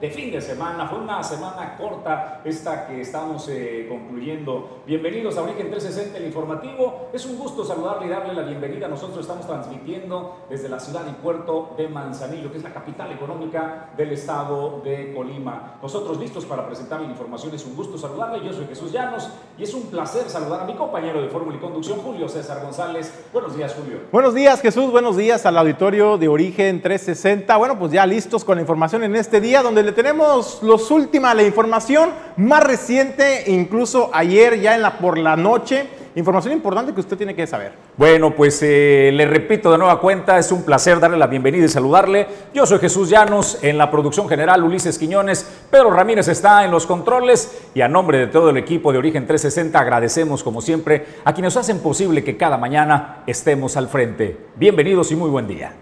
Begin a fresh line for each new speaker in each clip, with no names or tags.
De fin de semana. Fue una semana corta esta que estamos eh, concluyendo. Bienvenidos a Origen 360, el informativo. Es un gusto saludarle y darle la bienvenida. Nosotros estamos transmitiendo desde la ciudad y puerto de Manzanillo, que es la capital económica del estado de Colima. Nosotros listos para presentar la información. Es un gusto saludarle. Yo soy Jesús Llanos y es un placer saludar a mi compañero de Fórmula y Conducción, Julio César González. Buenos días, Julio.
Buenos días, Jesús. Buenos días al auditorio de Origen 360. Bueno, pues ya listos con la información en este día donde le tenemos los última, la información más reciente, incluso ayer ya en la, por la noche. Información importante que usted tiene que saber.
Bueno, pues eh, le repito de nueva cuenta, es un placer darle la bienvenida y saludarle. Yo soy Jesús Llanos, en la producción general Ulises Quiñones, Pedro Ramírez está en los controles y a nombre de todo el equipo de Origen 360 agradecemos como siempre a quienes hacen posible que cada mañana estemos al frente. Bienvenidos y muy buen día.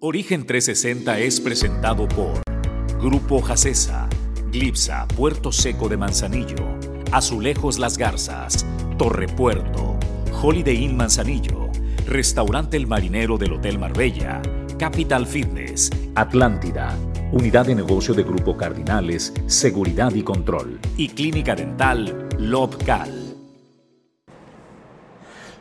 Origen 360 es presentado por Grupo Jacesa, Glipsa, Puerto Seco de Manzanillo, Azulejos Las Garzas, Torre Puerto, Holiday Inn Manzanillo, Restaurante El Marinero del Hotel Marbella, Capital Fitness, Atlántida, Unidad de Negocio de Grupo Cardinales, Seguridad y Control y Clínica Dental Lobcal.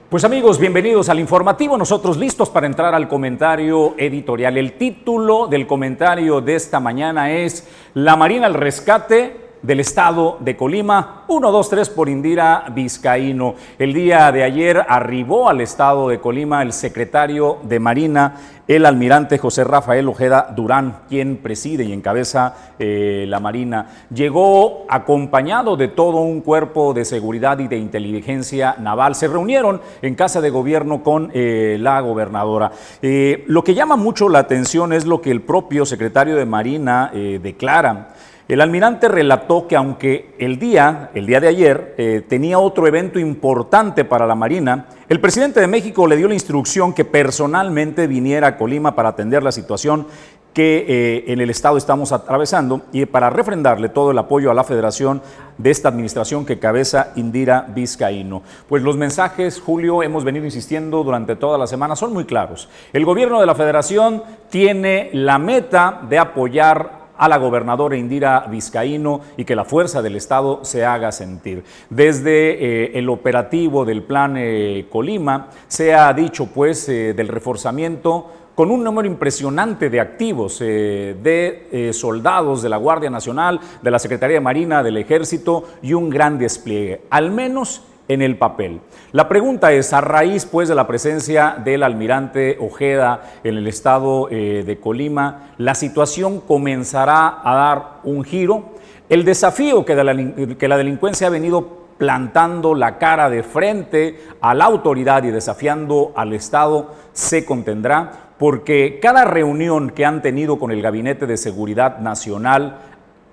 Pues amigos, bienvenidos al informativo. Nosotros listos para entrar al comentario editorial. El título del comentario de esta mañana es La Marina al rescate del estado de Colima, 1, 2, 3 por Indira Vizcaíno. El día de ayer arribó al estado de Colima el secretario de Marina, el almirante José Rafael Ojeda Durán, quien preside y encabeza eh, la Marina. Llegó acompañado de todo un cuerpo de seguridad y de inteligencia naval. Se reunieron en casa de gobierno con eh, la gobernadora. Eh, lo que llama mucho la atención es lo que el propio secretario de Marina declara el almirante relató que aunque el día, el día de ayer, eh, tenía otro evento importante para la Marina, el presidente de México le dio la instrucción que personalmente viniera a Colima para atender la situación que eh, en el Estado estamos atravesando y para refrendarle todo el apoyo a la federación de esta administración que cabeza Indira Vizcaíno. Pues los mensajes, Julio, hemos venido insistiendo durante toda la semana, son muy claros. El gobierno de la federación tiene la meta de apoyar a la gobernadora Indira Vizcaíno y que la fuerza del Estado se haga sentir. Desde eh, el operativo del Plan eh, Colima se ha dicho pues eh, del reforzamiento con un número impresionante de activos, de soldados de la Guardia Nacional, de la Secretaría de Marina, del Ejército y un gran despliegue, al menos en el papel. La pregunta es, a raíz pues de la presencia del almirante Ojeda en el estado eh, de Colima, ¿la situación comenzará a dar un giro? El desafío que, la, que la delincuencia ha venido plantando la cara de frente a la autoridad y desafiando al Estado se contendrá porque cada reunión que han tenido con el Gabinete de Seguridad Nacional,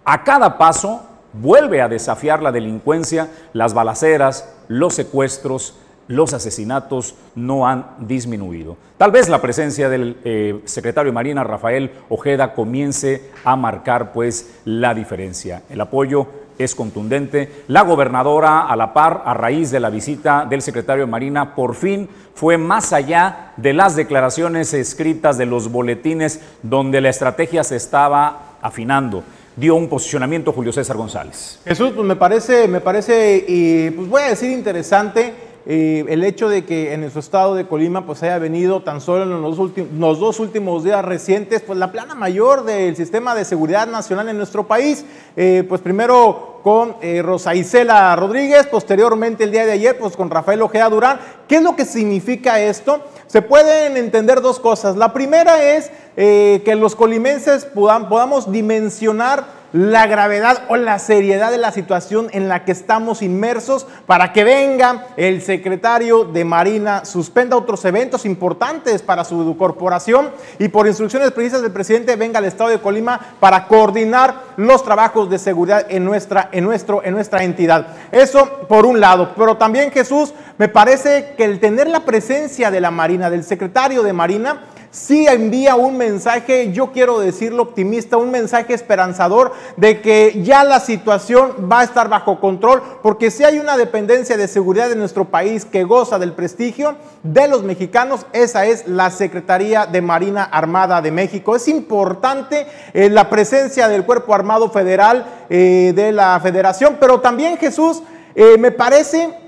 a cada paso vuelve a desafiar la delincuencia, las balaceras, los secuestros, los asesinatos no han disminuido. Tal vez la presencia del eh, secretario de Marina, Rafael Ojeda, comience a marcar pues la diferencia. El apoyo es contundente. La gobernadora, a la par, a raíz de la visita del secretario de Marina, por fin fue más allá de las declaraciones escritas de los boletines donde la estrategia se estaba afinando dio un posicionamiento Julio César González.
Jesús, pues me parece, me parece, y pues voy a decir interesante eh, el hecho de que en nuestro estado de Colima pues haya venido tan solo en los, los, dos últimos días recientes pues la plana mayor del sistema de seguridad nacional en nuestro país, eh, pues primero con eh, Rosa Isela Rodríguez, posteriormente el día de ayer pues con Rafael Ojea Durán. ¿Qué es lo que significa esto? Se pueden entender dos cosas. La primera es que los colimenses podamos dimensionar la gravedad o la seriedad de la situación en la que estamos inmersos para que venga el secretario de Marina, suspenda otros eventos importantes para su corporación y por instrucciones precisas del presidente venga al estado de Colima para coordinar los trabajos de seguridad en nuestra, en nuestro, en nuestra entidad. Eso por un lado, pero también Jesús, me parece que el tener la presencia de la Marina, del secretario de Marina, sí envía un mensaje, yo quiero decirlo optimista, un mensaje esperanzador de que ya la situación va a estar bajo control, porque si hay una dependencia de seguridad de nuestro país que goza del prestigio de los mexicanos, esa es la Secretaría de Marina Armada de México. Es importante eh, la presencia del Cuerpo Armado Federal eh, de la Federación, pero también Jesús, eh, me parece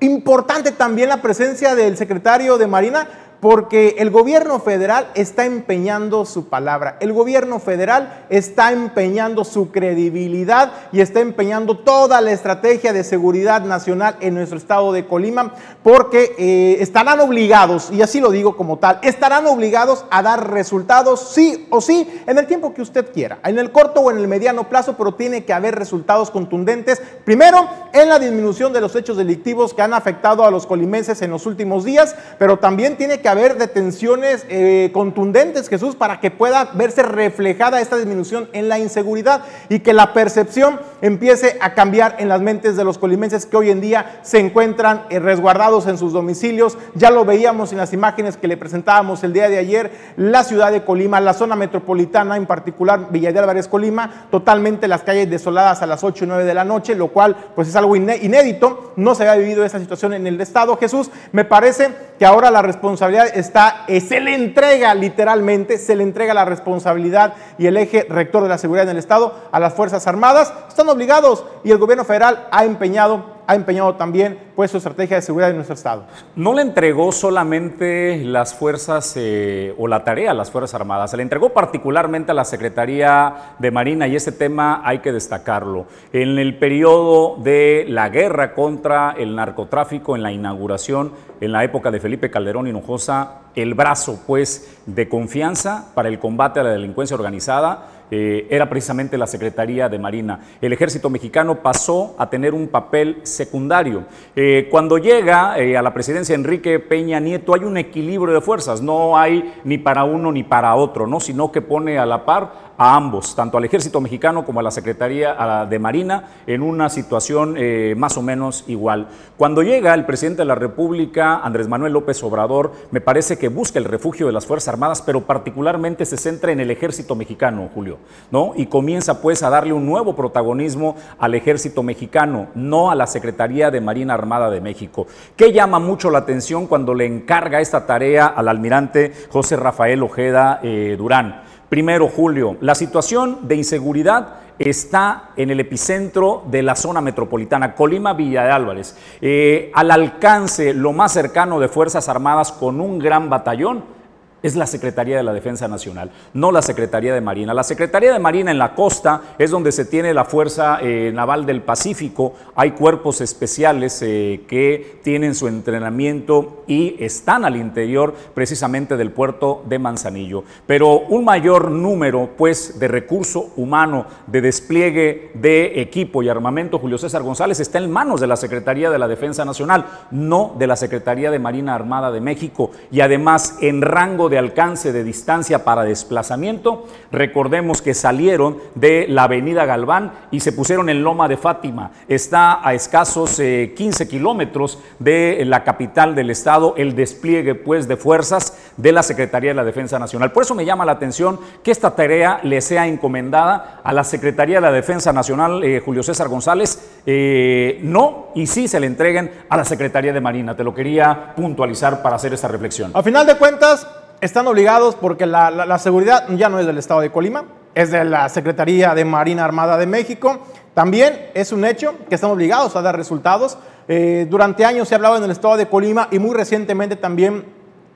importante también la presencia del secretario de Marina porque el gobierno federal está empeñando su palabra, el gobierno federal está empeñando su credibilidad y está empeñando toda la estrategia de seguridad nacional en nuestro estado de Colima, porque eh, estarán obligados, y así lo digo como tal, estarán obligados a dar resultados sí o sí en el tiempo que usted quiera, en el corto o en el mediano plazo, pero tiene que haber resultados contundentes, primero en la disminución de los hechos delictivos que han afectado a los colimenses en los últimos días, pero también tiene que haber detenciones eh, contundentes, Jesús, para que pueda verse reflejada esta disminución en la inseguridad y que la percepción empiece a cambiar en las mentes de los colimenses que hoy en día se encuentran eh, resguardados en sus domicilios. Ya lo veíamos en las imágenes que le presentábamos el día de ayer, la ciudad de Colima, la zona metropolitana, en particular Villa de Álvarez, Colima, totalmente las calles desoladas a las 8 y 9 de la noche, lo cual pues es algo inédito, no se había vivido esa situación en el Estado. Jesús, me parece que ahora la responsabilidad está, eh, se le entrega literalmente, se le entrega la responsabilidad y el eje rector de la seguridad en el Estado a las Fuerzas Armadas. Están obligados y el gobierno federal ha empeñado ha empeñado también pues, su estrategia de seguridad en nuestro Estado.
No le entregó solamente las fuerzas eh, o la tarea a las Fuerzas Armadas, se le entregó particularmente a la Secretaría de Marina y ese tema hay que destacarlo. En el periodo de la guerra contra el narcotráfico, en la inauguración, en la época de Felipe Calderón Hinojosa, el brazo pues de confianza para el combate a la delincuencia organizada eh, era precisamente la Secretaría de Marina. El ejército mexicano pasó a tener un papel secundario. Eh, cuando llega eh, a la presidencia Enrique Peña Nieto hay un equilibrio de fuerzas, no hay ni para uno ni para otro, ¿no? sino que pone a la par a ambos, tanto al ejército mexicano como a la Secretaría de Marina, en una situación eh, más o menos igual. Cuando llega el presidente de la República, Andrés Manuel López Obrador, me parece que busca el refugio de las Fuerzas Armadas, pero particularmente se centra en el ejército mexicano, Julio, ¿no? Y comienza pues a darle un nuevo protagonismo al ejército mexicano, no a la Secretaría de Marina Armada de México. ¿Qué llama mucho la atención cuando le encarga esta tarea al almirante José Rafael Ojeda eh, Durán? Primero, Julio, la situación de inseguridad está en el epicentro de la zona metropolitana, Colima Villa de Álvarez, eh, al alcance lo más cercano de Fuerzas Armadas con un gran batallón es la Secretaría de la Defensa Nacional, no la Secretaría de Marina. La Secretaría de Marina en la costa es donde se tiene la Fuerza eh, Naval del Pacífico. Hay cuerpos especiales eh, que tienen su entrenamiento y están al interior precisamente del puerto de Manzanillo. Pero un mayor número, pues, de recurso humano, de despliegue de equipo y armamento, Julio César González, está en manos de la Secretaría de la Defensa Nacional, no de la Secretaría de Marina Armada de México. Y además, en rango de alcance de distancia para desplazamiento. Recordemos que salieron de la avenida Galván y se pusieron en Loma de Fátima. Está a escasos 15 eh, kilómetros de la capital del estado el despliegue pues de fuerzas de la Secretaría de la Defensa Nacional. Por eso me llama la atención que esta tarea le sea encomendada a la Secretaría de la Defensa Nacional, eh, Julio César González, eh, no, y sí se le entreguen a la Secretaría de Marina. Te lo quería puntualizar para hacer esta reflexión.
A final de cuentas, están obligados porque la, seguridad ya no es del Estado de Colima, es de la Secretaría de Marina Armada de México. También es un hecho que están obligados a dar resultados. Eh, durante años se ha hablado en el Estado de Colima y muy recientemente también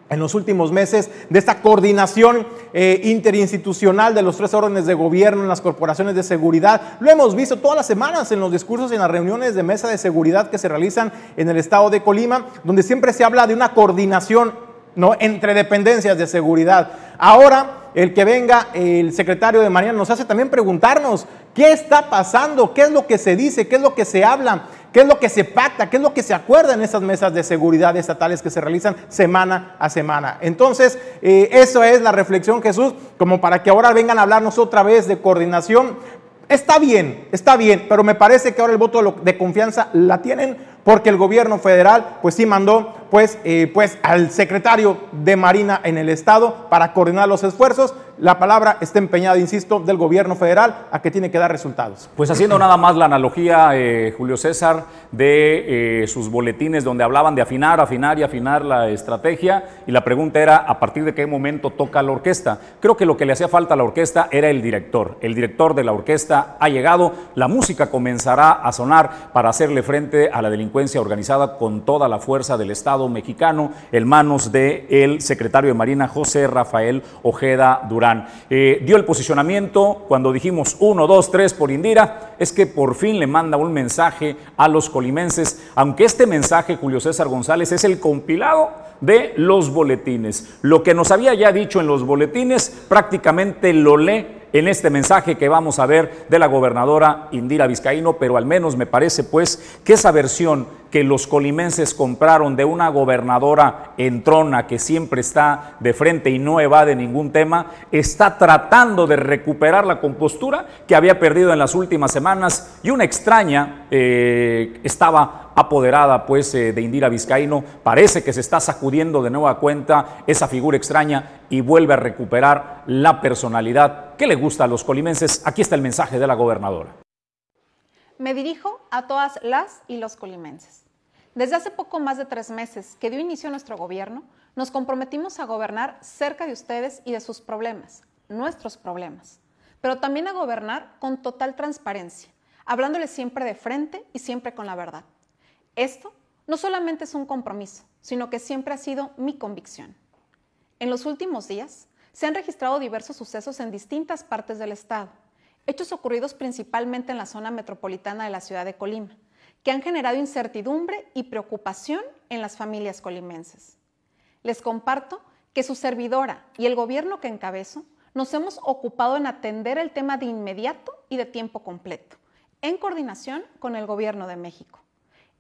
en los últimos meses de esta coordinación eh, interinstitucional de los tres órdenes de gobierno en las corporaciones de seguridad. Lo hemos visto todas las semanas en los discursos y en las reuniones de mesa de seguridad que se realizan en el estado de Colima, donde siempre se habla de una coordinación ¿no? Entre dependencias de seguridad. Ahora, el que venga el secretario de Marina nos hace también preguntarnos qué está pasando, qué es lo que se dice, qué es lo que se habla, qué es lo que se pacta, qué es lo que se acuerda en esas mesas de seguridad estatales que se realizan semana a semana. Entonces, eh, eso es la reflexión, Jesús, como para que ahora vengan a hablarnos otra vez de coordinación. Está bien, está bien, pero me parece que ahora el voto de confianza la tienen porque el gobierno federal pues sí mandó pues, eh, pues al secretario de Marina en el estado para coordinar los esfuerzos. La palabra está empeñada, insisto, del gobierno federal a que tiene que dar resultados.
Pues haciendo nada más la analogía, eh, Julio César, de eh, sus boletines donde hablaban de afinar, afinar y afinar la estrategia y la pregunta era a partir de qué momento toca la orquesta. Creo que lo que le hacía falta a la orquesta era el director. El director de la orquesta ha llegado, la música comenzará a sonar para hacerle frente a la delincuencia organizada con toda la fuerza del Estado mexicano en manos del el secretario de Marina José Rafael Ojeda Durán. Eh, dio el posicionamiento cuando dijimos uno, dos, tres por Indira, es que por fin le manda un mensaje a los colimenses, aunque este mensaje, Julio César González, es el compilado de los boletines. Lo que nos había ya dicho en los boletines prácticamente lo lee en este mensaje que vamos a ver de la gobernadora Indira Vizcaíno, pero al menos me parece pues que esa versión que los colimenses compraron de una gobernadora en trona que siempre está de frente y no evade ningún tema, está tratando de recuperar la compostura que había perdido en las últimas semanas y una extraña eh, estaba apoderada pues eh, de Indira Vizcaíno, parece que se está sacudiendo de nueva cuenta esa figura extraña y vuelve a recuperar la personalidad que le gusta a los colimenses. Aquí está el mensaje de la gobernadora.
Me dirijo a todas las y los colimenses. Desde hace poco más de tres meses que dio inicio nuestro gobierno, nos comprometimos a gobernar cerca de ustedes y de sus problemas, nuestros problemas, pero también a gobernar con total transparencia, hablándoles siempre de frente y siempre con la verdad. Esto no solamente es un compromiso, sino que siempre ha sido mi convicción. En los últimos días se han registrado diversos sucesos en distintas partes del Estado, hechos ocurridos principalmente en la zona metropolitana de la ciudad de Colima, que han generado incertidumbre y preocupación en las familias colimenses. Les comparto que su servidora y el gobierno que encabezo nos hemos ocupado en atender el tema de inmediato y de tiempo completo, en coordinación con el gobierno de México.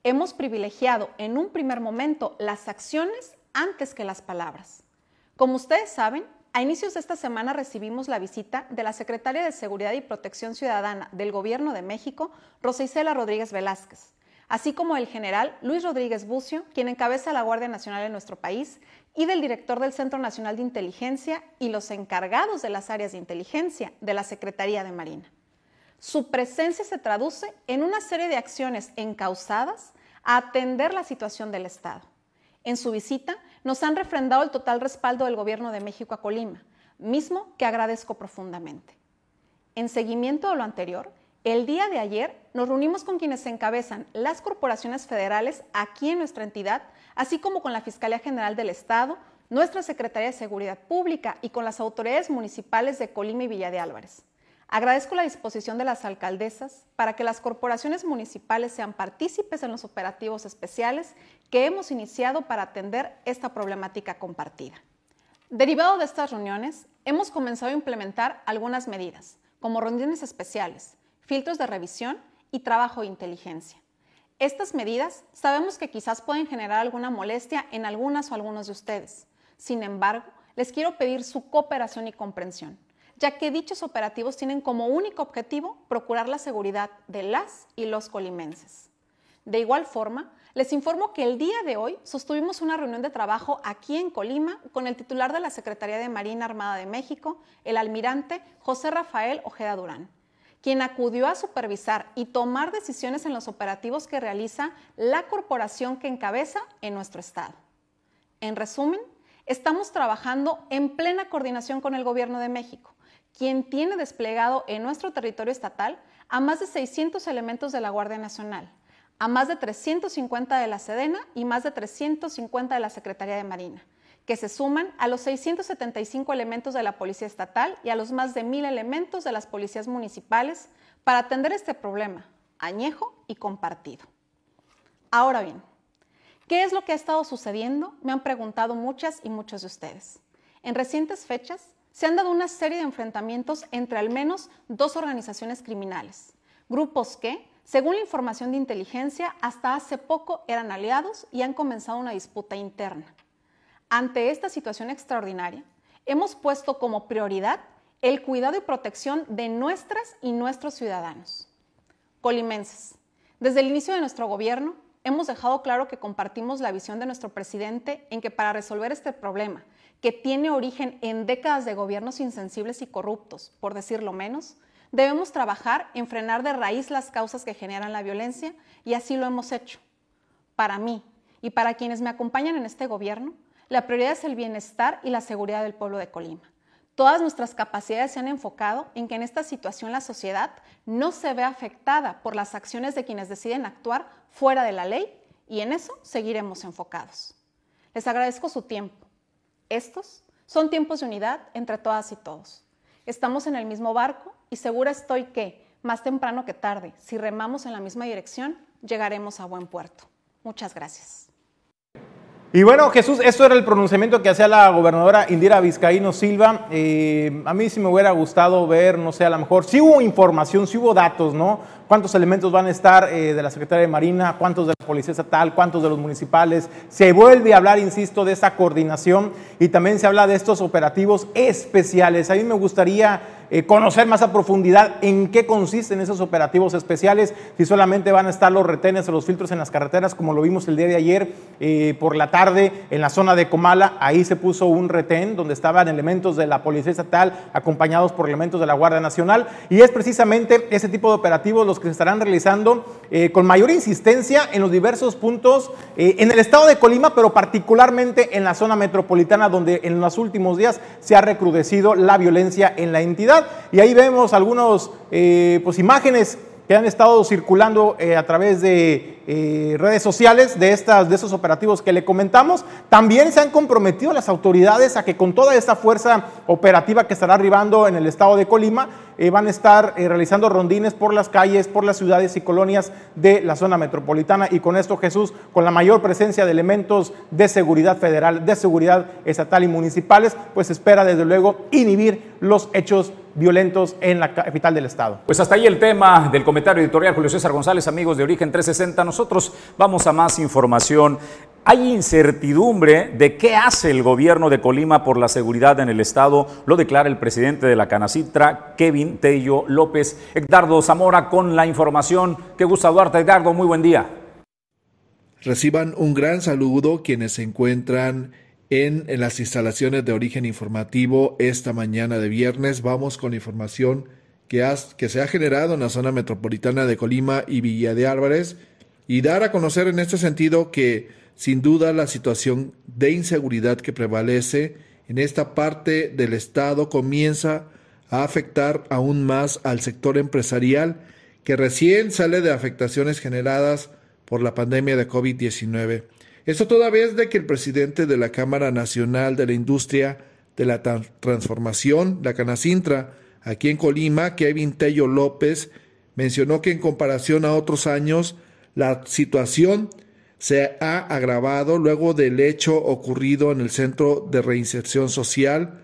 Hemos privilegiado en un primer momento las acciones antes que las palabras. Como ustedes saben, a inicios de esta semana recibimos la visita de la secretaria de Seguridad y Protección Ciudadana del Gobierno de México, Rosa Isela Rodríguez Velázquez, así como el general Luis Rodríguez Bucio, quien encabeza la Guardia Nacional en nuestro país, y del director del Centro Nacional de Inteligencia y los encargados de las áreas de inteligencia de la Secretaría de Marina. Su presencia se traduce en una serie de acciones encausadas a atender la situación del Estado. En su visita, nos han refrendado el total respaldo del Gobierno de México a Colima, mismo que agradezco profundamente. En seguimiento de lo anterior, el día de ayer nos reunimos con quienes encabezan las corporaciones federales aquí en nuestra entidad, así como con la Fiscalía General del Estado, nuestra Secretaría de Seguridad Pública y con las autoridades municipales de Colima y Villa de Álvarez. Agradezco la disposición de las alcaldesas para que las corporaciones municipales sean partícipes en los operativos especiales que hemos iniciado para atender esta problemática compartida. Derivado de estas reuniones, hemos comenzado a implementar algunas medidas, como reuniones especiales, filtros de revisión y trabajo de inteligencia. Estas medidas sabemos que quizás pueden generar alguna molestia en algunas o algunos de ustedes. Sin embargo, les quiero pedir su cooperación y comprensión ya que dichos operativos tienen como único objetivo procurar la seguridad de las y los colimenses. De igual forma, les informo que el día de hoy sostuvimos una reunión de trabajo aquí en Colima con el titular de la Secretaría de Marina Armada de México, el almirante José Rafael Ojeda Durán, quien acudió a supervisar y tomar decisiones en los operativos que realiza la corporación que encabeza en nuestro estado. En resumen, estamos trabajando en plena coordinación con el Gobierno de México quien tiene desplegado en nuestro territorio estatal a más de 600 elementos de la Guardia Nacional, a más de 350 de la Sedena y más de 350 de la Secretaría de Marina, que se suman a los 675 elementos de la Policía Estatal y a los más de 1.000 elementos de las policías municipales para atender este problema añejo y compartido. Ahora bien, ¿Qué es lo que ha estado sucediendo? Me han preguntado muchas y muchos de ustedes. En recientes fechas se han dado una serie de enfrentamientos entre al menos dos organizaciones criminales, grupos que, según la información de inteligencia, hasta hace poco eran aliados y han comenzado una disputa interna. Ante esta situación extraordinaria, hemos puesto como prioridad el cuidado y protección de nuestras y nuestros ciudadanos. Colimenses, desde el inicio de nuestro gobierno, hemos dejado claro que compartimos la visión de nuestro presidente en que para resolver este problema, que tiene origen en décadas de gobiernos insensibles y corruptos, por decirlo menos, debemos trabajar en frenar de raíz las causas que generan la violencia y así lo hemos hecho. Para mí y para quienes me acompañan en este gobierno, la prioridad es el bienestar y la seguridad del pueblo de Colima. Todas nuestras capacidades se han enfocado en que en esta situación la sociedad no se vea afectada por las acciones de quienes deciden actuar fuera de la ley y en eso seguiremos enfocados. Les agradezco su tiempo. Estos son tiempos de unidad entre todas y todos. Estamos en el mismo barco y segura estoy que, más temprano que tarde, si remamos en la misma dirección, llegaremos a buen puerto. Muchas gracias.
Y bueno, Jesús, esto era el pronunciamiento que hacía la gobernadora Indira Vizcaíno Silva. Eh, a mí sí me hubiera gustado ver, no sé, a lo mejor, si hubo información, si hubo datos, ¿no? cuántos elementos van a estar eh, de la Secretaría de Marina, cuántos de la Policía Estatal, cuántos de los municipales. Se vuelve a hablar, insisto, de esa coordinación y también se habla de estos operativos especiales. A mí me gustaría eh, conocer más a profundidad en qué consisten esos operativos especiales, si solamente van a estar los retenes o los filtros en las carreteras, como lo vimos el día de ayer eh, por la tarde en la zona de Comala, ahí se puso un retén donde estaban elementos de la Policía Estatal acompañados por elementos de la Guardia Nacional y es precisamente ese tipo de operativos los que se estarán realizando eh, con mayor insistencia en los diversos puntos en el estado de Colima, pero particularmente en la zona metropolitana, donde en los últimos días se ha recrudecido la violencia en la entidad. Y ahí vemos algunas eh, pues, imágenes que han estado circulando a través de eh, redes sociales de, estas, de esos operativos que le comentamos. También se han comprometido las autoridades a que con toda esta fuerza operativa que estará arribando en el estado de Colima, eh, van a estar eh, realizando rondines por las calles, por las ciudades y colonias de la zona metropolitana. Y con esto, Jesús, con la mayor presencia de elementos de seguridad federal, de seguridad estatal y municipales, pues espera desde luego inhibir los hechos violentos en la capital del estado.
Pues hasta ahí el tema del comentario editorial Julio César González, amigos de Origen 360 nosotros vamos a más información. Hay incertidumbre de qué hace el gobierno de Colima por la seguridad en el estado, lo declara el presidente de la Canacitra, Kevin Tello López. Edgardo Zamora con la información. Qué gusta Duarte, Edgardo, muy buen día.
Reciban un gran saludo quienes se encuentran en, en las instalaciones de origen informativo esta mañana de viernes. Vamos con información que, que se ha generado en la zona metropolitana de Colima y Villa de Álvarez y dar a conocer en este sentido que sin duda la situación de inseguridad que prevalece en esta parte del Estado comienza a afectar aún más al sector empresarial que recién sale de afectaciones generadas por la pandemia de COVID-19. Esto toda vez de que el presidente de la Cámara Nacional de la Industria de la Transformación, la Canacintra, aquí en Colima, Kevin Tello López, mencionó que en comparación a otros años, la situación se ha agravado luego del hecho ocurrido en el Centro de Reinserción Social,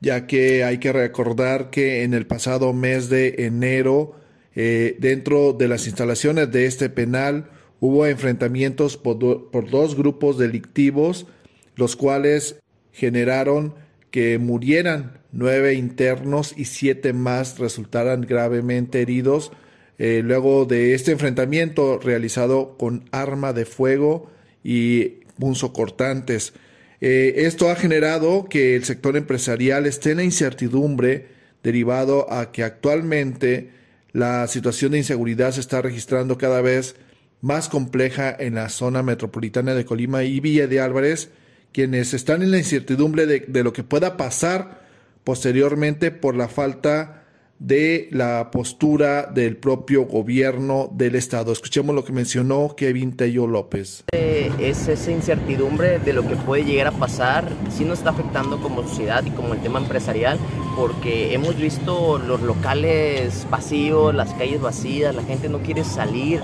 ya que hay que recordar que en el pasado mes de enero, eh, dentro de las instalaciones de este penal, hubo enfrentamientos por, por dos grupos delictivos, los cuales generaron que murieran nueve internos y siete más resultaran gravemente heridos eh, luego de este enfrentamiento realizado con arma de fuego y punzocortantes. Eh, esto ha generado que el sector empresarial esté en la incertidumbre derivado a que actualmente la situación de inseguridad se está registrando cada vez más compleja en la zona metropolitana de Colima y Villa de Álvarez, quienes están en la incertidumbre de, de lo que pueda pasar posteriormente por la falta de la postura del propio gobierno del Estado. Escuchemos lo que mencionó Kevin Tello López.
Es esa incertidumbre de lo que puede llegar a pasar, sí nos está afectando como sociedad y como el tema empresarial, porque hemos visto los locales vacíos, las calles vacías, la gente no quiere salir.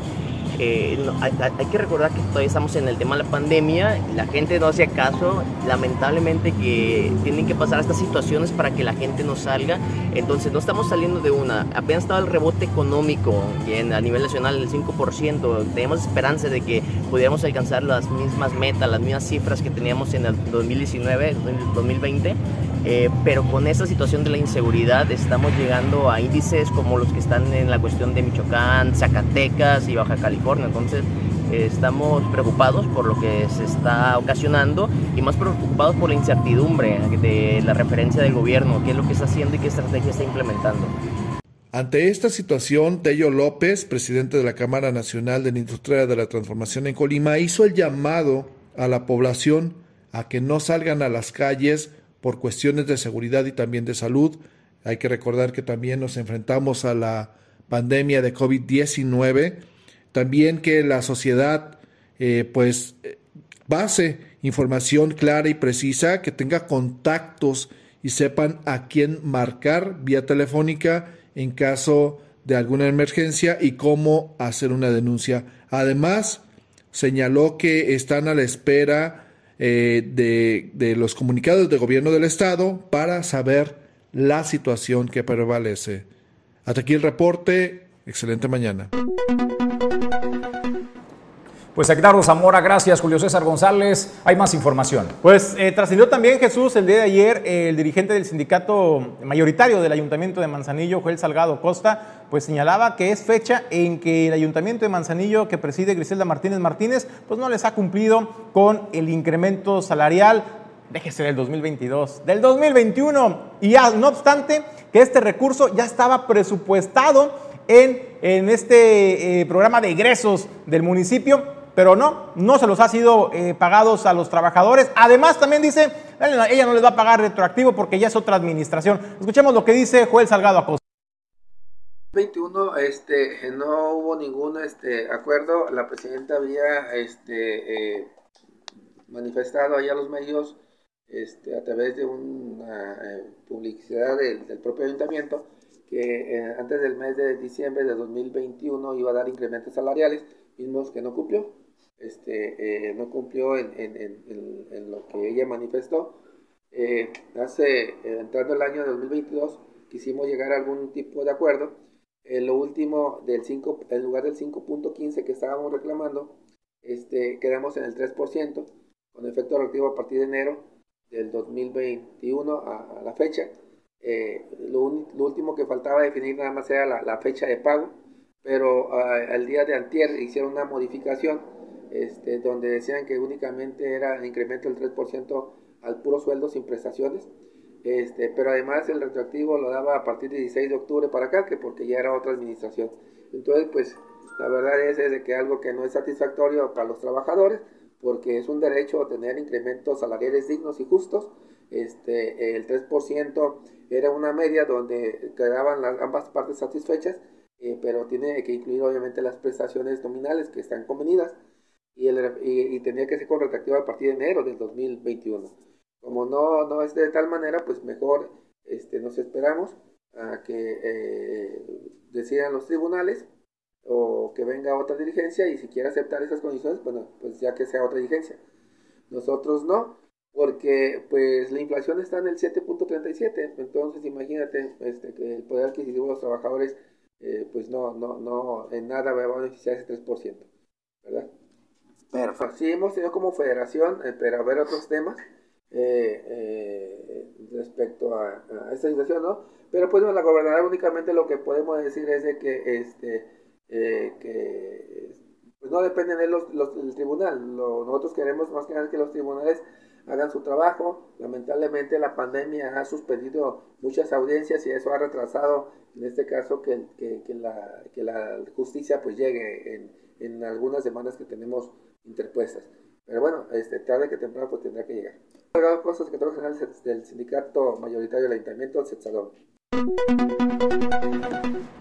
Eh, hay, que recordar que todavía estamos en el tema de la pandemia, la gente no hace caso, lamentablemente que tienen que pasar estas situaciones para que la gente no salga, entonces no estamos saliendo de una, apenas estaba el rebote económico a nivel nacional del 5%, tenemos esperanza de que pudiéramos alcanzar las mismas metas, las mismas cifras que teníamos en el 2019, 2020, eh, pero con esta situación de la inseguridad estamos llegando a índices como los que están en la cuestión de Michoacán, Zacatecas y Baja California. Entonces eh, estamos preocupados por lo que se está ocasionando y más preocupados por la incertidumbre de la referencia del gobierno, qué es lo que está haciendo y qué estrategia está implementando.
Ante esta situación, Tello López, presidente de la Cámara Nacional de la Industria de la Transformación en Colima, hizo el llamado a la población a que no salgan a las calles por cuestiones de seguridad y también de salud. Hay que recordar que también nos enfrentamos a la pandemia de COVID-19. También que la sociedad eh, pues base información clara y precisa, que tenga contactos y sepan a quién marcar vía telefónica en caso de alguna emergencia y cómo hacer una denuncia. Además, señaló que están a la espera eh, de, los comunicados de gobierno del Estado para saber la situación que prevalece. Hasta aquí el reporte. Excelente mañana.
Pues Edgardo Zamora, gracias. Julio César González, hay más información.
Pues eh, trascendió también Jesús el día de ayer, el dirigente del sindicato mayoritario del Ayuntamiento de Manzanillo, Joel Salgado Costa, pues señalaba que es fecha en que el Ayuntamiento de Manzanillo, que preside Griselda Martínez Martínez, pues no les ha cumplido con el incremento salarial, déjese del 2022, del 2021. Y ya, no obstante, que este recurso ya estaba presupuestado en, este eh, programa de egresos del municipio pero no, no se los ha sido eh, pagados a los trabajadores. Además, también dice, ella no les va a pagar retroactivo porque ya es otra administración. Escuchemos lo que dice Joel Salgado Acosta.
21 este, no hubo ningún este, acuerdo. La presidenta había este, eh, manifestado ahí a los medios este, a través de una eh, publicidad del, propio ayuntamiento que antes del mes de diciembre de 2021 iba a dar incrementos salariales, mismos que no cumplió este, eh, no cumplió en, en, en, lo que ella manifestó. Eh, hace, eh, entrando el año 2022, quisimos llegar a algún tipo de acuerdo. En lo último, del 5, en lugar del 5.15 que estábamos reclamando, este, quedamos en el 3%, con efecto relativo a partir de enero del 2021 a, la fecha. Lo, lo, último que faltaba definir nada más era la, fecha de pago, pero ah, al día de antier hicieron una modificación este, donde decían que únicamente era el incremento del 3% al puro sueldo sin prestaciones, este, pero además el retroactivo lo daba a partir del 16 de octubre para acá, que porque ya era otra administración. Entonces, pues la verdad es, de que algo que no es satisfactorio para los trabajadores, porque es un derecho tener incrementos salariales dignos y justos. Este, el 3% era una media donde quedaban las, ambas partes satisfechas, eh, pero tiene que incluir obviamente las prestaciones nominales que están convenidas y, el, y, tenía que ser con retroactivo a partir de enero del 2021. Como no, no es de tal manera, pues mejor este, nos esperamos a que eh, decidan los tribunales o que venga otra dirigencia y si quiere aceptar esas condiciones, bueno, pues ya que sea otra dirigencia. Nosotros no, porque pues la inflación está en el 7.37, entonces imagínate este, que el poder adquisitivo de los trabajadores eh, pues no, no, no, en nada va a beneficiar ese 3%, ¿verdad? Perfecto. Sí, hemos tenido como federación, eh, pero a ver otros temas eh, respecto a, esta situación, ¿no? Pero pues la gobernadora únicamente lo que podemos decir es de que, este, que pues no dependen de los, los, del tribunal. nosotros queremos más que nada que los tribunales hagan su trabajo. Lamentablemente la pandemia ha suspendido muchas audiencias y eso ha retrasado, en este caso, que, que, la, que la justicia pues llegue en, en algunas demandas que tenemos interpuestas. Pero bueno, este, tarde que temprano pues tendrá que llegar. Cosas que general del sindicato mayoritario del ayuntamiento, Salón.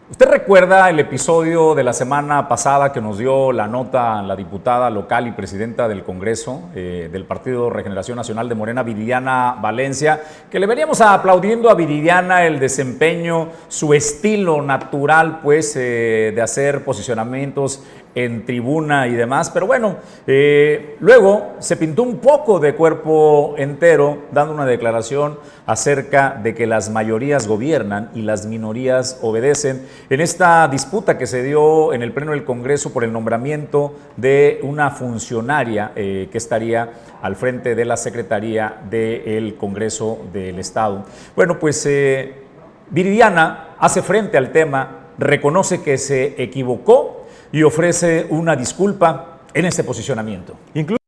¿Usted recuerda el episodio de la semana pasada que nos dio la nota la diputada local y presidenta del Congreso eh, del Partido Regeneración Nacional de Morena, Viridiana Valencia, que le veníamos aplaudiendo a Viridiana el desempeño, su estilo natural, pues, eh, de hacer posicionamientos en tribuna y demás, pero bueno, eh, luego se pintó un poco de cuerpo entero dando una declaración acerca de que las mayorías gobiernan y las minorías obedecen en esta disputa que se dio en el Pleno del Congreso por el nombramiento de una funcionaria eh, que estaría al frente de la Secretaría del Congreso del Estado. Bueno, pues eh, Viridiana hace frente al tema, reconoce que se equivocó y ofrece una disculpa en este posicionamiento.
Incluso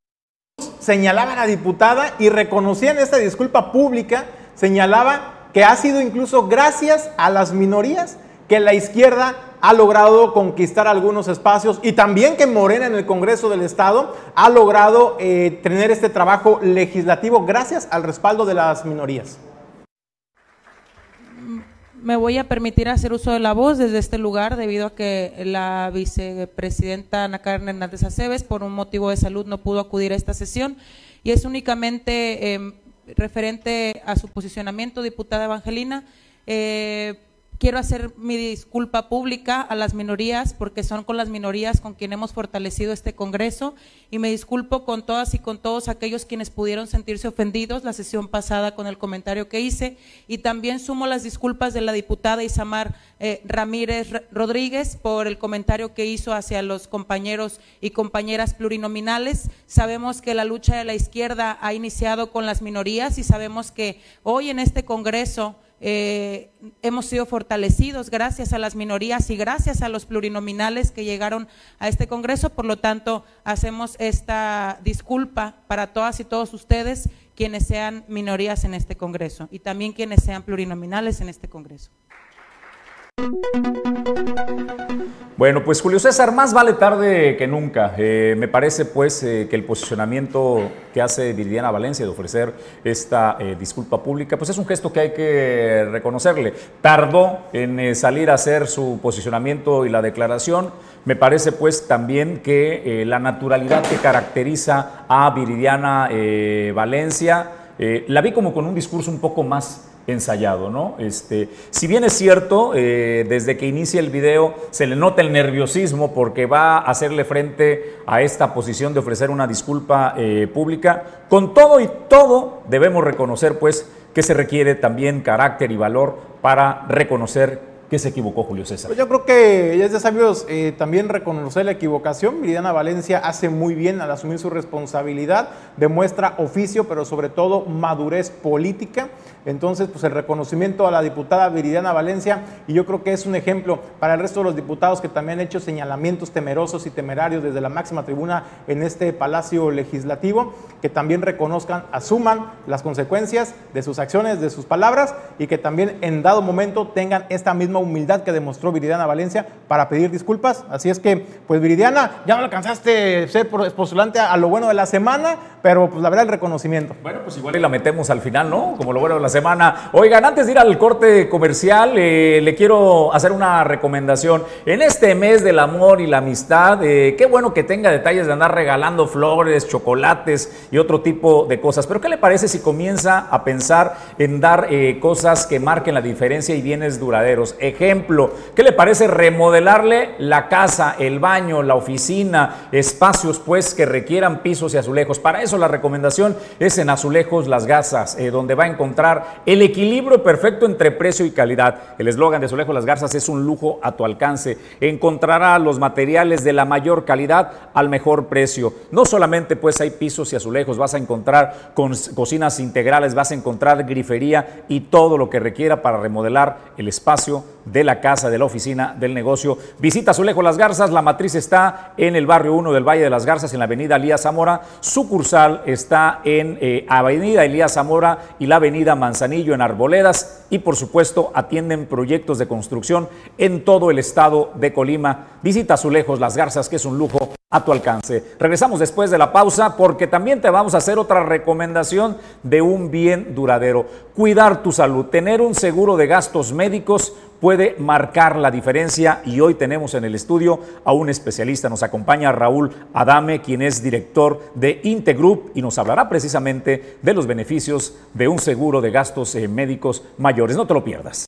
señalaba a la diputada y reconocía esta disculpa pública, señalaba que ha sido incluso gracias a las minorías que la izquierda ha logrado conquistar algunos espacios y también que Morena en el Congreso del Estado ha logrado eh, tener este trabajo legislativo gracias al respaldo de las minorías
me voy a permitir hacer uso de la voz desde este lugar debido a que la vicepresidenta Ana Karen Hernández Aceves por un motivo de salud no pudo acudir a esta sesión y es únicamente em, referente a su posicionamiento, diputada Evangelina. Eh, quiero hacer mi disculpa pública a las minorías porque son con las minorías con quien hemos fortalecido este Congreso y me disculpo con todas y con todos aquellos quienes pudieron sentirse ofendidos la sesión pasada con el comentario que hice y también sumo las disculpas de la diputada Isamar eh, Ramírez Rodríguez por el comentario que hizo hacia los compañeros y compañeras plurinominales. Sabemos que la lucha de la izquierda ha iniciado con las minorías y sabemos que hoy en este Congreso eh, hemos sido fortalecidos gracias a las minorías y gracias a los plurinominales que llegaron a este Congreso. Por lo tanto, hacemos esta disculpa para todas y todos ustedes quienes sean minorías en este Congreso y también quienes sean plurinominales en este Congreso.
Bueno, pues Julio César, más vale tarde que nunca. Eh, me parece pues eh, que el posicionamiento que hace Viridiana Valencia de ofrecer esta eh, disculpa pública, pues es un gesto que hay que reconocerle. Tardó en salir a hacer su posicionamiento y la declaración. Me parece pues también que la naturalidad que caracteriza a Viridiana Valencia, la vi como con un discurso un poco más ensayado, ¿no? Este, si bien es cierto, eh, desde que inicia el video se le nota el nerviosismo porque va a hacerle frente a esta posición de ofrecer una disculpa eh, pública, con todo y todo debemos reconocer pues que se requiere también carácter y valor para reconocer que se equivocó Julio César?
Pues yo creo que ya es de sabios eh, también reconocer la equivocación. Viridiana Valencia hace muy bien al asumir su responsabilidad, demuestra oficio, pero sobre todo madurez política. Entonces, pues el reconocimiento a la diputada Viridiana Valencia, y yo creo que es un ejemplo para el resto de los diputados que también han hecho señalamientos temerosos y temerarios desde la máxima tribuna en este Palacio Legislativo, que también reconozcan, asuman las consecuencias de sus acciones, de sus palabras, y que también en dado momento tengan esta misma humildad que demostró Viridiana Valencia para pedir disculpas. Así es que, pues Viridiana, ya no alcanzaste ser postulante a lo bueno de la semana, pero pues la verdad el reconocimiento.
Bueno, pues igual y la metemos al final, ¿no? Como lo bueno de la semana. Oigan, antes de ir al corte comercial, eh, le quiero hacer una recomendación. En este mes del amor y la amistad, eh, qué bueno que tenga detalles de andar regalando flores, chocolates y otro tipo de cosas. Pero ¿qué le parece si comienza a pensar en dar eh, cosas que marquen la diferencia y bienes duraderos? Ejemplo, ¿qué le parece remodelarle la casa, el baño, la oficina, espacios pues que requieran pisos y azulejos? Para eso la recomendación es en Azulejos Las Garzas, donde va a encontrar el equilibrio perfecto entre precio y calidad. El eslogan de Azulejo Las Garzas es un lujo a tu alcance. Encontrará los materiales de la mayor calidad al mejor precio. No solamente pues hay pisos y azulejos, vas a encontrar con cocinas integrales, vas a encontrar grifería y todo lo que requiera para remodelar el espacio de la casa, de la oficina, del negocio. Visita Azulejo Las Garzas, la matriz está en el barrio 1 del Valle de las Garzas, en la avenida Elías Zamora. Sucursal está en eh, Avenida Elías Zamora y la avenida Manzanillo en Arboledas. Y por supuesto atienden proyectos de construcción en todo el estado de Colima. Visita Azulejos Las Garzas, que es un lujo a tu alcance. Regresamos después de la pausa porque también te vamos a hacer otra recomendación de un bien duradero. Cuidar tu salud, tener un seguro de gastos médicos puede marcar la diferencia y hoy tenemos en el estudio a un especialista. Nos acompaña Raúl Adame, quien es director de Integroup y nos hablará precisamente de los beneficios de un seguro de gastos eh, médicos mayores. No te lo pierdas.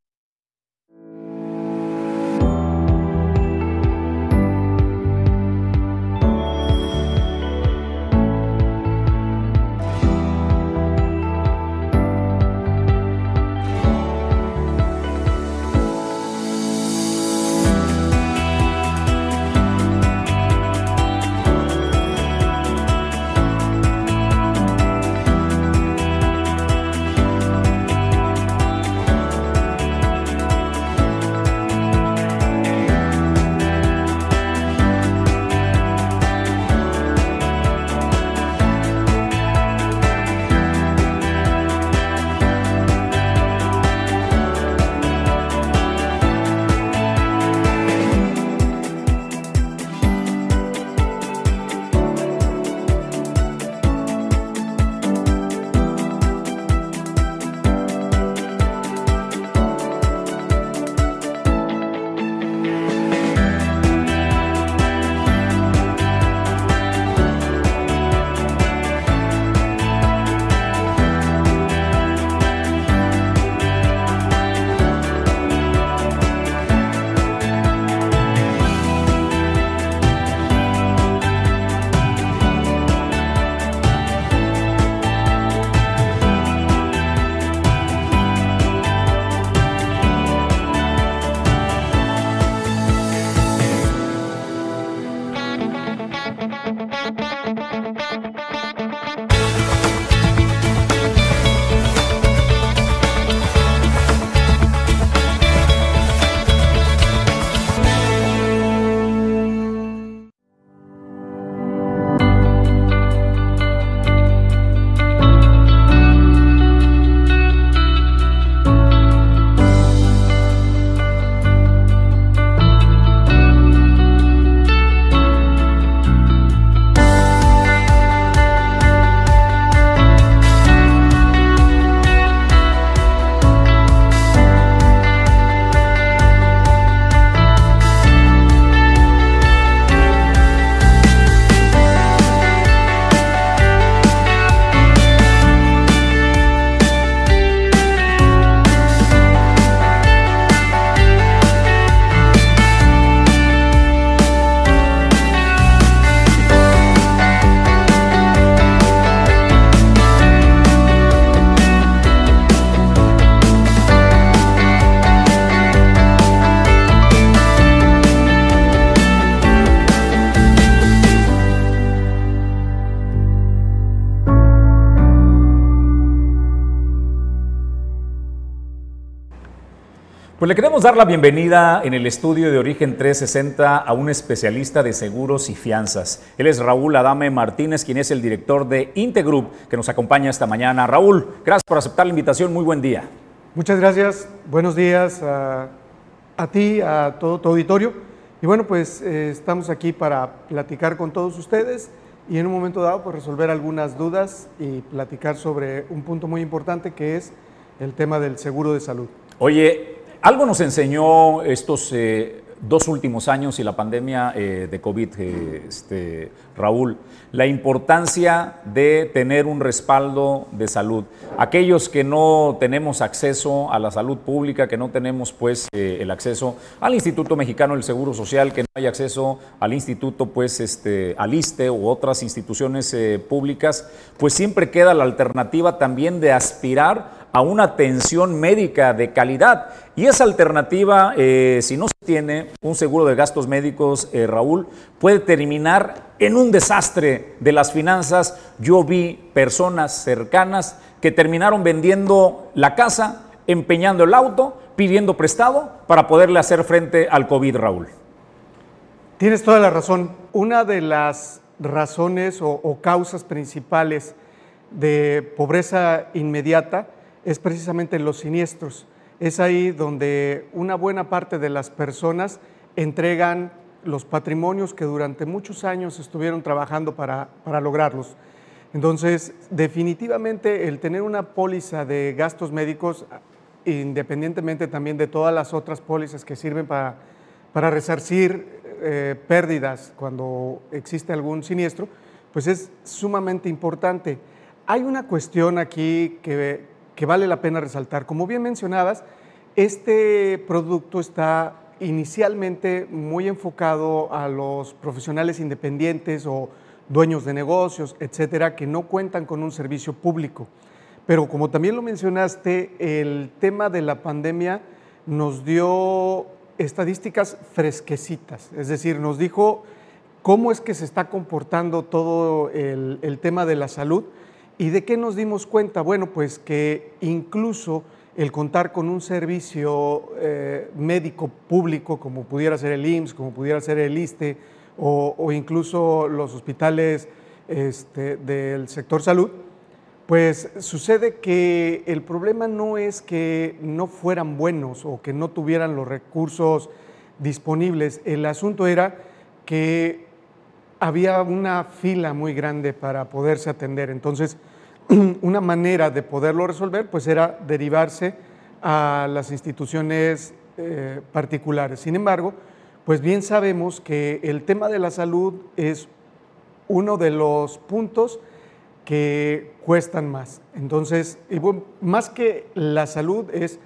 Pues le queremos dar la bienvenida en el estudio de Origen 360 a un especialista de seguros y fianzas. Él es Raúl Adame Martínez, quien es el director de Integroup, que nos acompaña esta mañana. Raúl, gracias por aceptar la invitación. Muy buen día.
Muchas gracias. Buenos días a, ti, a todo tu auditorio. Y bueno, pues eh, estamos aquí para platicar con todos ustedes y en un momento dado pues resolver algunas dudas y platicar sobre un punto muy importante que es el tema del seguro de salud.
Oye, algo nos enseñó estos eh, dos últimos años y la pandemia eh, de COVID, eh, este, Raúl, la importancia de tener un respaldo de salud. Aquellos que no tenemos acceso a la salud pública, que no tenemos pues el acceso al Instituto Mexicano del Seguro Social, que no hay acceso al Instituto pues este, al ISTE u otras instituciones públicas, pues siempre queda la alternativa también de aspirar a una atención médica de calidad. Y esa alternativa, eh, si no se tiene un seguro de gastos médicos, eh, Raúl, puede terminar en un desastre de las finanzas. Yo vi personas cercanas que terminaron vendiendo la casa, empeñando el auto, pidiendo prestado para poderle hacer frente al COVID, Raúl.
Tienes toda la razón. Una de las razones o, o causas principales de pobreza inmediata es precisamente los siniestros. Es ahí donde una buena parte de las personas entregan los patrimonios que durante muchos años estuvieron trabajando para, lograrlos. Entonces, definitivamente el tener una póliza de gastos médicos, independientemente también de todas las otras pólizas que sirven para, para resarcir eh, pérdidas cuando existe algún siniestro, pues es sumamente importante. Hay una cuestión aquí que, que vale la pena resaltar. Como bien mencionabas, este producto está inicialmente muy enfocado a los profesionales independientes o dueños de negocios, etcétera, que no cuentan con un servicio público. Pero como también lo mencionaste, el tema de la pandemia nos dio estadísticas fresquecitas, es decir, nos dijo cómo es que se está comportando todo el, el tema de la salud ¿Y de qué nos dimos cuenta? Bueno, pues que incluso el contar con un servicio eh, médico público, como pudiera ser el IMSS, como pudiera ser el ISTE, o, incluso los hospitales este, del sector salud, pues sucede que el problema no es que no fueran buenos o que no tuvieran los recursos disponibles, el asunto era que había una fila muy grande para poderse atender. Entonces, una manera de poderlo resolver pues era derivarse a las instituciones eh, particulares. Sin embargo, pues bien sabemos que el tema de la salud es uno de los puntos que cuestan más. Entonces, más que la salud es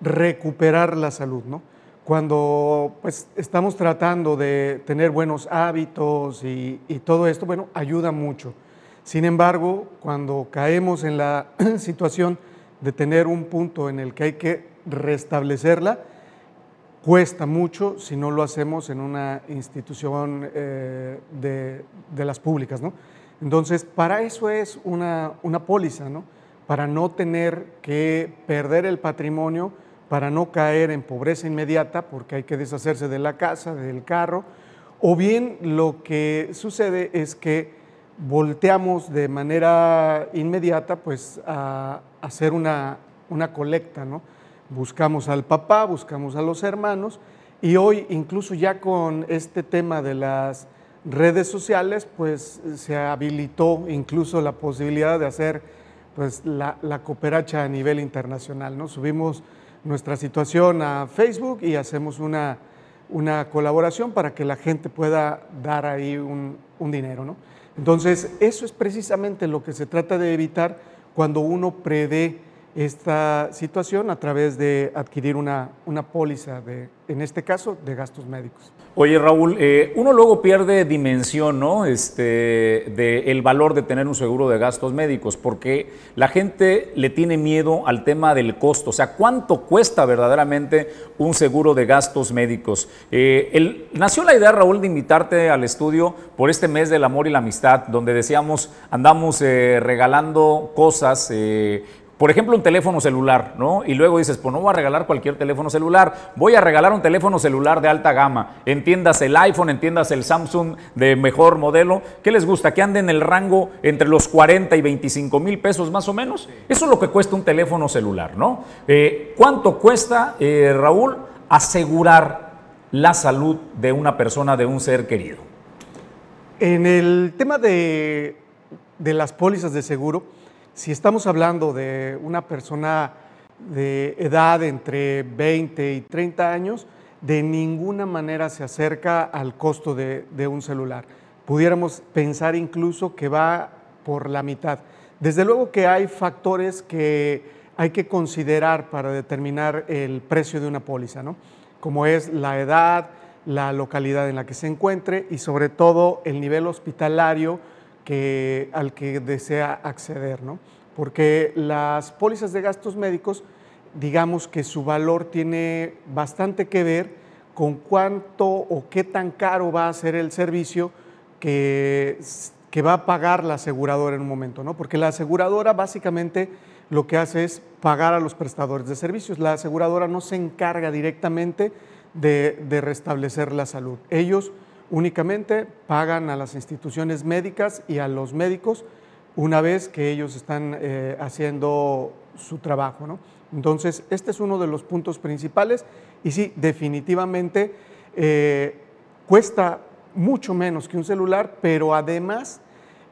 recuperar la salud, ¿no? cuando pues, estamos tratando de tener buenos hábitos y, todo esto, bueno, ayuda mucho. Sin embargo, cuando caemos en la situación de tener un punto en el que hay que restablecerla, cuesta mucho si no lo hacemos en una institución eh, de, las públicas, ¿no? Entonces, para eso es una, una póliza, ¿no? Para no tener que perder el patrimonio, para no caer en pobreza inmediata, porque hay que deshacerse de la casa, del carro, o bien lo que sucede es que volteamos de manera inmediata pues a hacer una, una colecta, ¿no? Buscamos al papá, buscamos a los hermanos y hoy incluso ya con este tema de las redes sociales pues se habilitó incluso la posibilidad de hacer pues la, la cooperacha a nivel internacional, ¿no? Subimos nuestra situación a Facebook y hacemos una, una colaboración para que la gente pueda dar ahí un, un dinero. ¿no? Entonces, eso es precisamente lo que se trata de evitar cuando uno prevé esta situación a través de adquirir una, una póliza, de, en este caso, de gastos médicos.
Oye, Raúl, eh, uno luego pierde dimensión, ¿no? Este, de el valor de tener un seguro de gastos médicos, porque la gente le tiene miedo al tema del costo. O sea, ¿cuánto cuesta verdaderamente un seguro de gastos médicos? Eh, nació la idea, Raúl, de invitarte al estudio por este mes del amor y la amistad, donde decíamos, andamos eh, regalando cosas por ejemplo, un teléfono celular, ¿no? Y luego dices, pues no voy a regalar cualquier teléfono celular, voy a regalar un teléfono celular de alta gama. Entiendas el iPhone, entiendas el Samsung de mejor modelo. ¿Qué les gusta? Que ande en el rango entre los 40 y 25 mil pesos más o menos. Eso es lo que cuesta un teléfono celular, ¿no? Eh, ¿Cuánto cuesta, eh, Raúl, asegurar la salud de una persona, de un ser querido?
En el tema de, de las pólizas de seguro, si estamos hablando de una persona de edad entre 20 y 30 años, de ninguna manera se acerca al costo de, un celular. Pudiéramos pensar incluso que va por la mitad. Desde luego que hay factores que hay que considerar para determinar el precio de una póliza, ¿no? como es la edad, la localidad en la que se encuentre y sobre todo el nivel hospitalario al que desea acceder, ¿no? porque las pólizas de gastos médicos, digamos que su valor tiene bastante que ver con cuánto o qué tan caro va a ser el servicio que, que va a pagar la aseguradora en un momento, ¿no? porque la aseguradora básicamente lo que hace es pagar a los prestadores de servicios. La aseguradora no se encarga directamente de, de restablecer la salud. Ellos únicamente pagan a las instituciones médicas y a los médicos una vez que ellos están eh, haciendo su trabajo. ¿no? Entonces, este es uno de los puntos principales y sí, definitivamente eh, cuesta mucho menos que un celular, pero además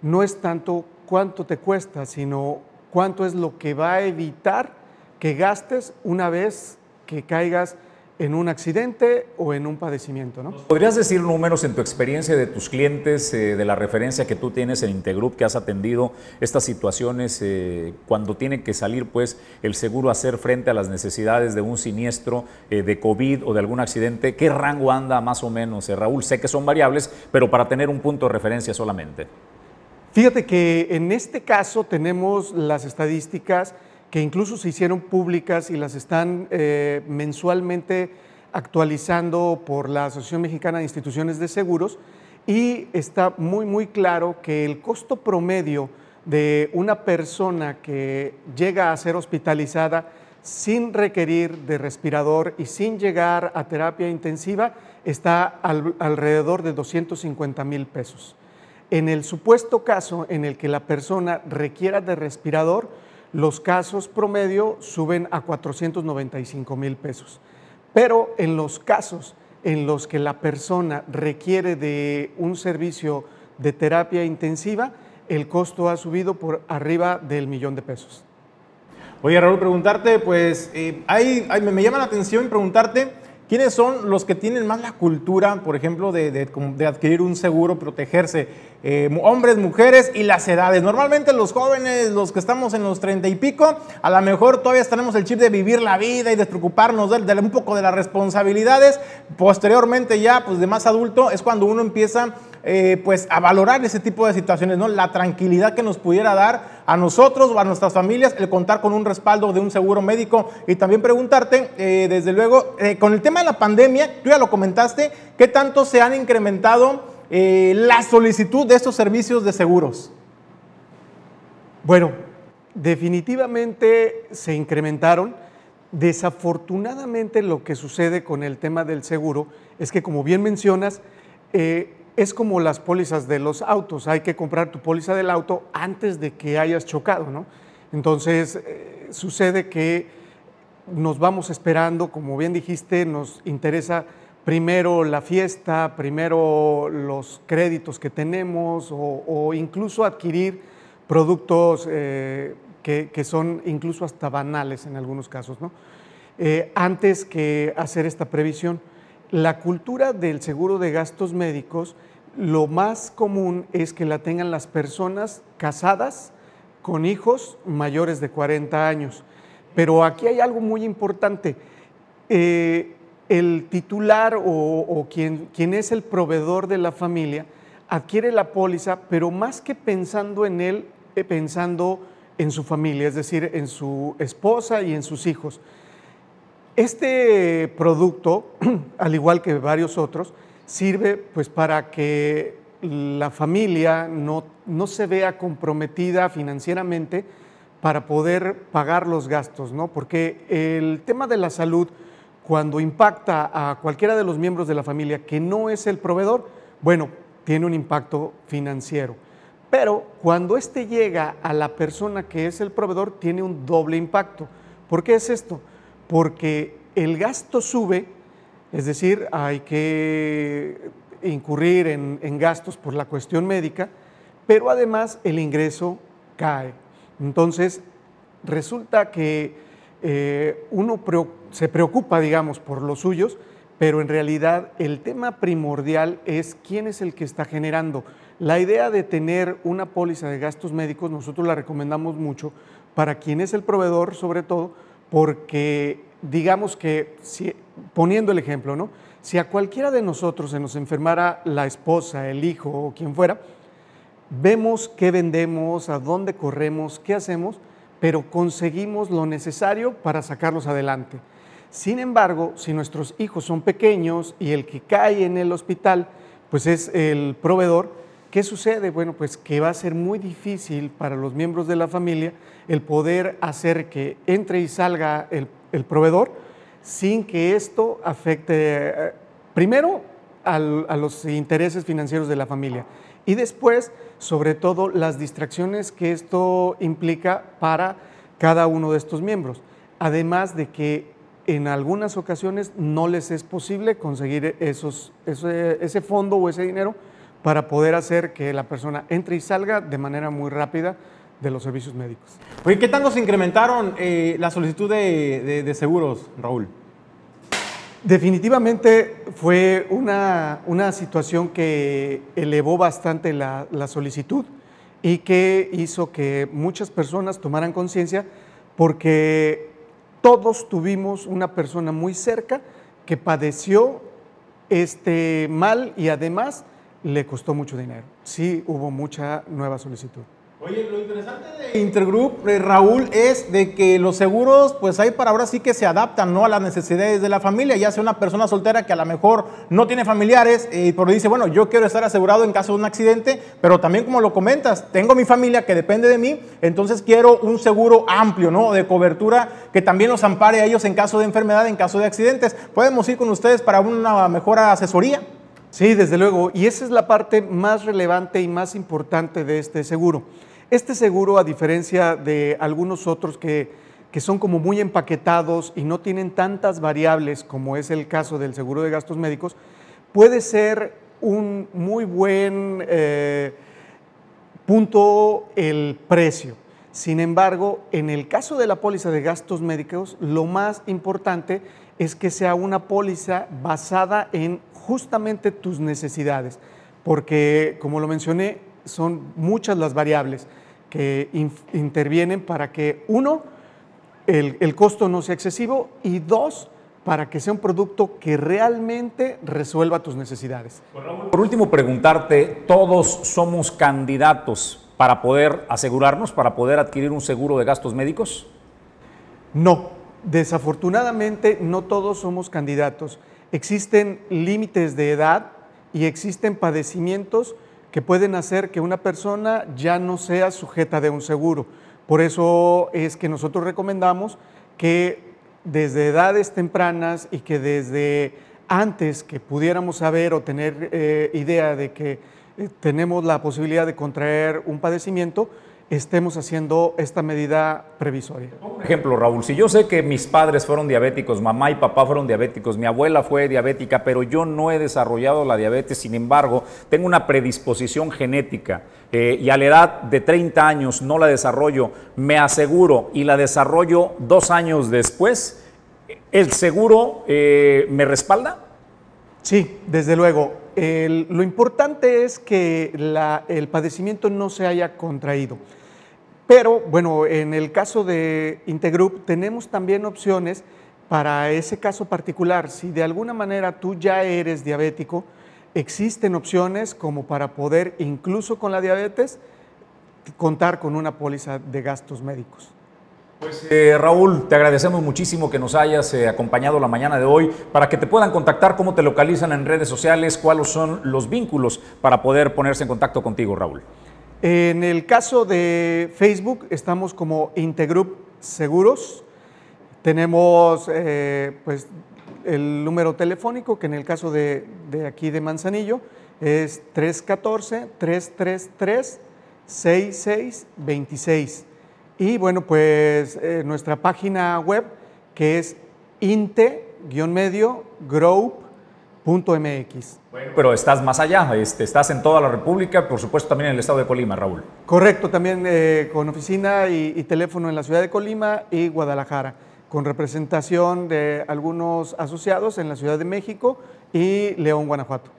no es tanto cuánto te cuesta, sino cuánto es lo que va a evitar que gastes una vez que caigas en un accidente o en un padecimiento. ¿no?
¿Podrías decir números en tu experiencia de tus clientes, eh, de la referencia que tú tienes en Intergroup, que has atendido estas situaciones eh, cuando tiene que salir pues, el seguro a hacer frente a las necesidades de un siniestro eh, de COVID o de algún accidente? ¿Qué rango anda más o menos, Raúl? Sé que son variables, pero para tener un punto de referencia solamente.
Fíjate que en este caso tenemos las estadísticas que incluso se hicieron públicas y las están eh, mensualmente actualizando por la Asociación Mexicana de Instituciones de Seguros y está muy, muy claro que el costo promedio de una persona que llega a ser hospitalizada sin requerir de respirador y sin llegar a terapia intensiva está alrededor de 250 mil pesos. En el supuesto caso en el que la persona requiera de respirador, los casos promedio suben a 495 mil pesos. Pero en los casos en los que la persona requiere de un servicio de terapia intensiva, el costo ha subido por arriba del millón de pesos.
Oye, Raúl, preguntarte, pues, eh, me, llama la atención preguntarte, ¿quiénes son los que tienen más la cultura, por ejemplo, de adquirir un seguro, protegerse? Eh, hombres, mujeres y las edades. Normalmente los jóvenes, los que estamos en los treinta y pico, a lo mejor todavía tenemos el chip de vivir la vida y despreocuparnos de, un poco de las responsabilidades. Posteriormente ya, pues de más adulto, es cuando uno empieza eh, pues a valorar ese tipo de situaciones, ¿no? La tranquilidad que nos pudiera dar a nosotros o a nuestras familias el contar con un respaldo de un seguro médico y también preguntarte, eh, desde luego, con el tema de la pandemia, tú ya lo comentaste, ¿qué tanto se han incrementado eh, la solicitud de estos servicios de seguros?
Bueno, definitivamente se incrementaron. Desafortunadamente lo que sucede con el tema del seguro es que, como bien mencionas, eh, es como las pólizas de los autos. Hay que comprar tu póliza del auto antes de que hayas chocado, ¿no? Entonces, eh, sucede que nos vamos esperando, como bien dijiste, nos interesa primero la fiesta, primero los créditos que tenemos o, incluso adquirir productos eh, que, son incluso hasta banales en algunos casos, ¿no? Eh, antes que hacer esta previsión. La cultura del seguro de gastos médicos, lo más común es que la tengan las personas casadas con hijos mayores de 40 años. Pero aquí hay algo muy importante. Eh, el titular o, quien, quien, es el proveedor de la familia adquiere la póliza, pero más que pensando en él, eh, pensando en su familia, es decir, en su esposa y en sus hijos. Este producto, al igual que varios otros, sirve pues para que la familia no, no se vea comprometida financieramente para poder pagar los gastos, ¿no? Porque el tema de la salud, cuando impacta a cualquiera de los miembros de la familia que no es el proveedor, bueno, tiene un impacto financiero. Pero cuando este llega a la persona que es el proveedor, tiene un doble impacto. ¿Por qué es esto? Porque el gasto sube, es decir, hay que incurrir en, gastos por la cuestión médica, pero además el ingreso cae. Entonces, resulta que eh, uno se preocupa, digamos, por los suyos, pero en realidad el tema primordial es quién es el que está generando. La idea de tener una póliza de gastos médicos, nosotros la recomendamos mucho para quien es el proveedor, sobre todo, porque digamos que, si, poniendo el ejemplo, ¿no? si a cualquiera de nosotros se nos enfermara la esposa, el hijo o quien fuera, vemos qué vendemos, a dónde corremos, qué hacemos, pero conseguimos lo necesario para sacarlos adelante. Sin embargo, si nuestros hijos son pequeños y el que cae en el hospital, pues es el proveedor, ¿qué sucede? Bueno, pues que va a ser muy difícil para los miembros de la familia el poder hacer que entre y salga el, proveedor sin que esto afecte eh, primero a los intereses financieros de la familia y después, sobre todo, las distracciones que esto implica para cada uno de estos miembros. Además de que en algunas ocasiones no les es posible conseguir esos, ese, fondo o ese dinero para poder hacer que la persona entre y salga de manera muy rápida de los servicios médicos.
Oye, ¿qué tanto se incrementaron eh, la solicitud de seguros, Raúl?
Definitivamente fue una, situación que elevó bastante la, solicitud y que hizo que muchas personas tomaran conciencia porque todos tuvimos una persona muy cerca que padeció este mal y además le costó mucho dinero. Sí hubo mucha nueva solicitud.
Oye, lo interesante de Intergroup, eh, Raúl, es de que los seguros, pues hay para ahora sí que se adaptan ¿no? a las necesidades de la familia, ya sea una persona soltera que a lo mejor no tiene familiares y por dice, bueno, yo quiero estar asegurado en caso de un accidente, pero también como lo comentas, tengo mi familia que depende de mí, entonces quiero un seguro amplio, ¿no? De cobertura que también los ampare a ellos en caso de enfermedad, en caso de accidentes. Podemos ir con ustedes para una mejor asesoría.
Sí, desde luego, y esa es la parte más relevante y más importante de este seguro. Este seguro, a diferencia de algunos otros que, son como muy empaquetados y no tienen tantas variables como es el caso del seguro de gastos médicos, puede ser un muy buen eh, punto el precio. Sin embargo, en el caso de la póliza de gastos médicos, lo más importante es que sea una póliza basada en justamente tus necesidades, porque como lo mencioné, son muchas las variables que intervienen para que, uno, el, costo no sea excesivo y dos, para que sea un producto que realmente resuelva tus necesidades.
Por último, preguntarte, ¿todos somos candidatos para poder asegurarnos, para poder adquirir un seguro de gastos médicos?
No, desafortunadamente no todos somos candidatos. Existen límites de edad y existen padecimientos que pueden hacer que una persona ya no sea sujeta de un seguro. Por eso es que nosotros recomendamos que desde edades tempranas y que desde antes que pudiéramos saber o tener eh, idea de que eh, tenemos la posibilidad de contraer un padecimiento, estemos haciendo esta medida previsoria.
Por ejemplo, Raúl, si yo sé que mis padres fueron diabéticos, mamá y papá fueron diabéticos, mi abuela fue diabética, pero yo no he desarrollado la diabetes, sin embargo, tengo una predisposición genética eh, y a la edad de 30 años no la desarrollo, me aseguro y la desarrollo dos años después, ¿el seguro eh, me respalda?
Sí, desde luego. lo importante es que el padecimiento no se haya contraído. Pero bueno, en el caso de Integroup tenemos también opciones para ese caso particular. Si de alguna manera tú ya eres diabético, existen opciones como para poder, incluso con la diabetes, contar con una póliza de gastos médicos.
Pues eh, Raúl, te agradecemos muchísimo que nos hayas eh, acompañado la mañana de hoy para que te puedan contactar, cómo te localizan en redes sociales, cuáles son los vínculos para poder ponerse en contacto contigo, Raúl.
En el caso de Facebook estamos como Integroup Seguros. Tenemos eh, pues, el número telefónico que en el caso de, aquí de Manzanillo es 314-333-6626. Y bueno, pues eh, nuestra página web que es inte-medio-group.mx.
pero estás más allá, este, estás en toda la República, por supuesto también en el estado de Colima, Raúl.
Correcto, también eh, con oficina y, y teléfono en la ciudad de Colima y Guadalajara, con representación de algunos asociados en la Ciudad de México y León, Guanajuato.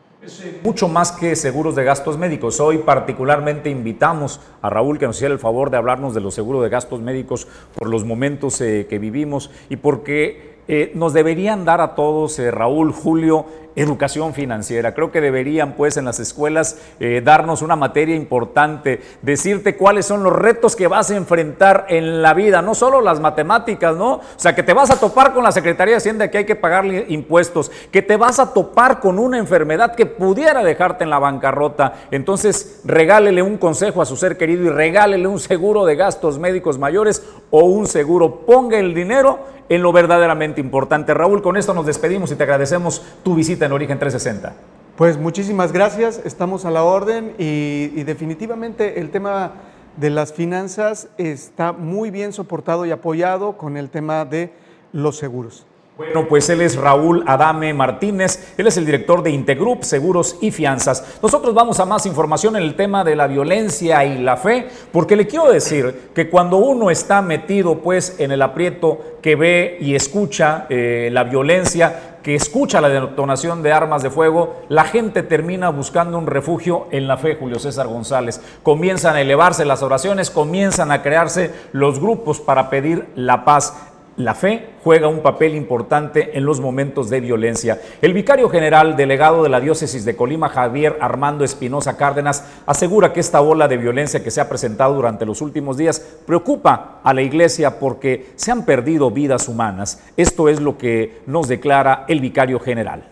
Mucho más que seguros de gastos médicos. Hoy particularmente invitamos a Raúl que nos hiciera el favor de hablarnos de los seguros de gastos médicos por los momentos eh, que vivimos y porque eh, nos deberían dar a todos, eh, Raúl, Julio, educación financiera. Creo que deberían, pues, en las escuelas eh, darnos una materia importante, decirte cuáles son los retos que vas a enfrentar en la vida, no solo las matemáticas, ¿no? O sea, que te vas a topar con la Secretaría de Hacienda que hay que pagarle impuestos, que te vas a topar con una enfermedad que pudiera dejarte en la bancarrota. Entonces, regálele un consejo a su ser querido y regálele un seguro de gastos médicos mayores o un seguro. Ponga el dinero en lo verdaderamente importante. Raúl, con esto nos despedimos y te agradecemos tu visita Origen 360.
Pues muchísimas gracias, estamos a la orden y, y, definitivamente el tema de las finanzas está muy bien soportado y apoyado con el tema de los seguros.
Bueno, pues él es Raúl Adame Martínez, él es el director de Integroup Seguros y Fianzas. Nosotros vamos a más información en el tema de la violencia y la fe, porque le quiero decir que cuando uno está metido pues en el aprieto que ve y escucha eh, la violencia, que escucha la detonación de armas de fuego, la gente termina buscando un refugio en la fe, Julio César González. Comienzan a elevarse las oraciones, comienzan a crearse los grupos para pedir la paz. La fe juega un papel importante en los momentos de violencia. El vicario general delegado de la diócesis de Colima, Javier Armando Espinosa Cárdenas, asegura que esta ola de violencia que se ha presentado durante los últimos días preocupa a la iglesia porque se han perdido vidas humanas. Esto es lo que nos declara el vicario general.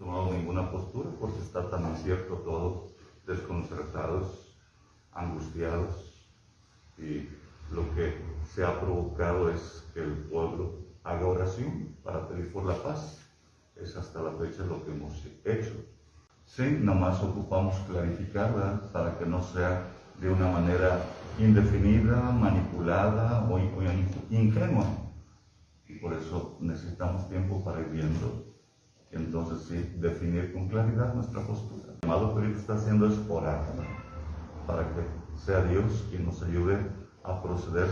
No tomado ninguna postura porque está tan incierto todo, desconcertados, angustiados y lo que se ha provocado es que el pueblo haga oración para pedir por la paz. Es hasta la fecha lo que hemos hecho. Sí, nomás ocupamos clarificar ¿verdad? para que no sea de una manera indefinida, manipulada o ingenua. Y por eso necesitamos tiempo para ir viendo entonces sí definir con claridad nuestra postura. El llamado que está haciendo es orar para que sea Dios quien nos ayude a proceder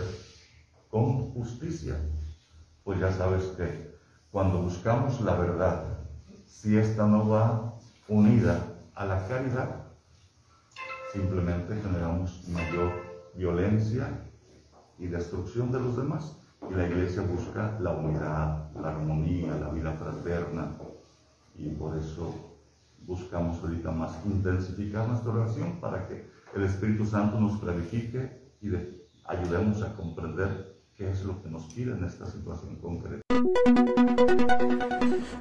con justicia. Pues ya sabes que cuando buscamos la verdad, si esta no va unida a la caridad, simplemente generamos mayor violencia y destrucción de los demás. Y la iglesia busca la unidad, la armonía, la vida fraterna. Y por eso buscamos ahorita más intensificar nuestra oración para que el Espíritu Santo nos clarifique y ayudemos a comprender qué es lo que nos pide en esta situación concreta.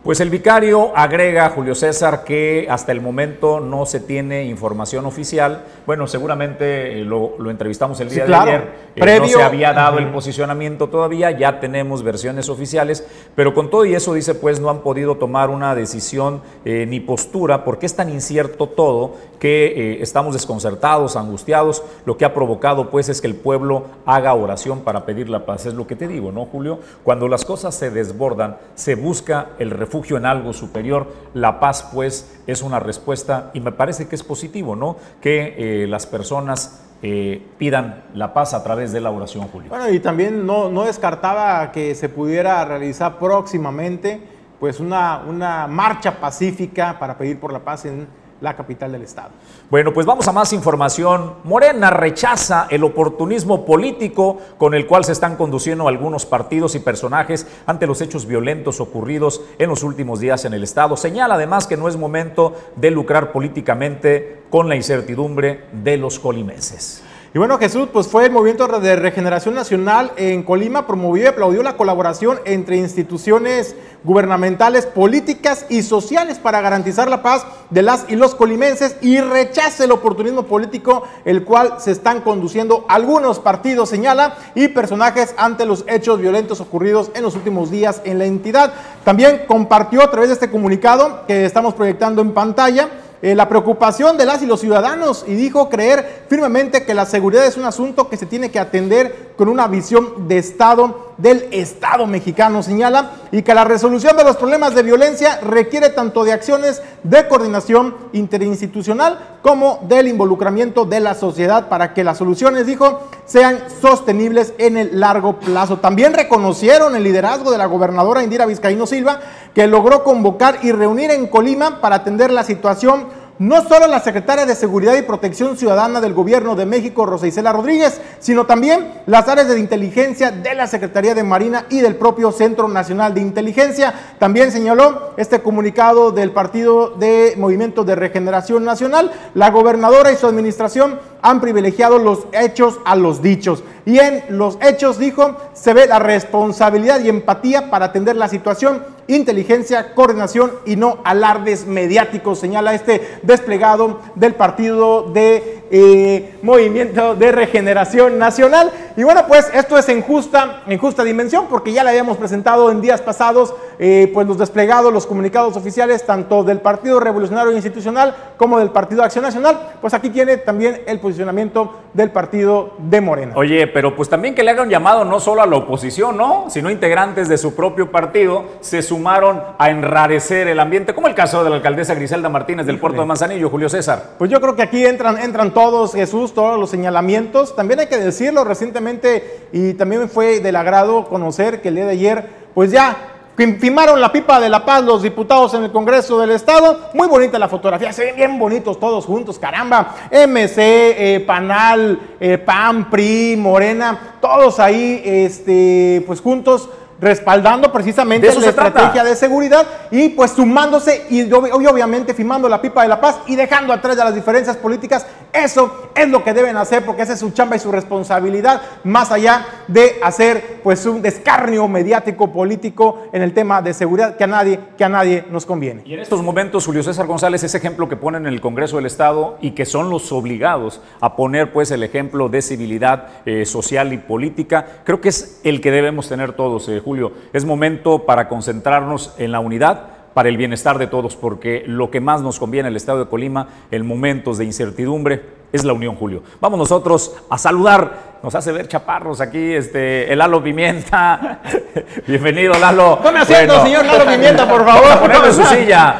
Pues el vicario agrega, Julio César, que hasta el momento no se tiene información oficial. Bueno, seguramente eh, lo, lo entrevistamos el día
Sí, claro.
de ayer. Eh,
Previo-
no se había dado el posicionamiento todavía, ya tenemos versiones oficiales, pero con todo y eso dice, pues no han podido tomar una decisión eh, ni postura, porque es tan incierto todo que eh, estamos desconcertados, angustiados. Lo que ha provocado, pues, es que el pueblo haga oración para pedir la paz. Es lo que te digo, ¿no, Julio? Cuando las cosas se desbordan, se busca el refugio en algo superior. La paz, pues, es una respuesta y me parece que es positivo, ¿no? Que eh, las personas eh, pidan la paz a través de la oración, Julio.
Bueno, y también no, no descartaba que se pudiera realizar próximamente pues una, una marcha pacífica para pedir por la paz en la capital del estado.
Bueno, pues vamos a más información. Morena rechaza el oportunismo político con el cual se están conduciendo algunos partidos y personajes ante los hechos violentos ocurridos en los últimos días en el Estado. Señala además que no es momento de lucrar políticamente con la incertidumbre de los colimenses.
Y bueno, Jesús, pues fue el movimiento de regeneración nacional en Colima, promovió y aplaudió la colaboración entre instituciones gubernamentales, políticas y sociales para garantizar la paz de las y los colimenses y rechace el oportunismo político, el cual se están conduciendo algunos partidos, señala, y personajes ante los hechos violentos ocurridos en los últimos días en la entidad. También compartió a través de este comunicado que estamos proyectando en pantalla eh, la preocupación de las y los ciudadanos y dijo creer firmemente que la seguridad es un asunto que se tiene que atender con una visión de Estado del Estado mexicano, señala, y que la resolución de los problemas de violencia requiere tanto de acciones de coordinación interinstitucional como del involucramiento de la sociedad para que las soluciones, dijo, sean sostenibles en el largo plazo. También reconocieron el liderazgo de la gobernadora Indira Vizcaíno Silva, que logró convocar y reunir en Colima para atender la situación no solo la secretaria de Seguridad y Protección Ciudadana del Gobierno de México, Rosa Isela Rodríguez, sino también las áreas de inteligencia de la Secretaría de Marina y del propio Centro Nacional de Inteligencia. También señaló este comunicado del Partido de Movimiento de Regeneración Nacional, la gobernadora y su administración han privilegiado los hechos a los dichos. Y en los hechos, dijo, se ve la responsabilidad y empatía para atender la situación, inteligencia, coordinación y no alardes mediáticos, señala este desplegado del Partido de eh, Movimiento de Regeneración Nacional. Y bueno, pues esto es en justa, en justa dimensión, porque ya le habíamos presentado en días pasados eh, pues los desplegados, los comunicados oficiales, tanto del Partido Revolucionario Institucional como del Partido Acción Nacional. Pues aquí tiene también el posicionamiento del Partido de Morena.
Oye, pero pues también que le hagan llamado no solo a la oposición, ¿no? Sino integrantes de su propio partido se sumaron a enrarecer el ambiente, como el caso de la alcaldesa Griselda Martínez del puerto de Manzanillo, Julio César.
Pues yo creo que aquí entran, entran todos, Jesús, todos los señalamientos. También hay que decirlo recientemente y también fue del agrado conocer que el día de ayer, pues ya Firmaron la pipa de la paz los diputados en el Congreso del Estado. Muy bonita la fotografía, se ven bien bonitos todos juntos, caramba. MC, eh, Panal, eh, PAN, PRI, Morena, todos ahí, este, pues juntos respaldando precisamente la estrategia de seguridad y pues sumándose y, obviamente firmando la pipa de la paz y dejando atrás de las diferencias políticas. Eso es lo que deben hacer porque esa es su chamba y su responsabilidad, más allá de hacer pues un descarnio mediático político en el tema de seguridad que a nadie, que a nadie nos conviene.
Y en estos momentos, Julio César González, ese ejemplo que ponen en el Congreso del Estado y que son los obligados a poner pues el ejemplo de civilidad eh, social y política, creo que es el que debemos tener todos. Eh, Julio. Es momento para concentrarnos en la unidad para el bienestar de todos, porque lo que más nos conviene el Estado de Colima en momentos de incertidumbre es la unión, Julio. Vamos nosotros a saludar, nos hace ver chaparros aquí, este, el Lalo Pimienta. Bienvenido, Lalo.
Tome asiento, señor Lalo Pimienta, por favor.
Poneme su silla.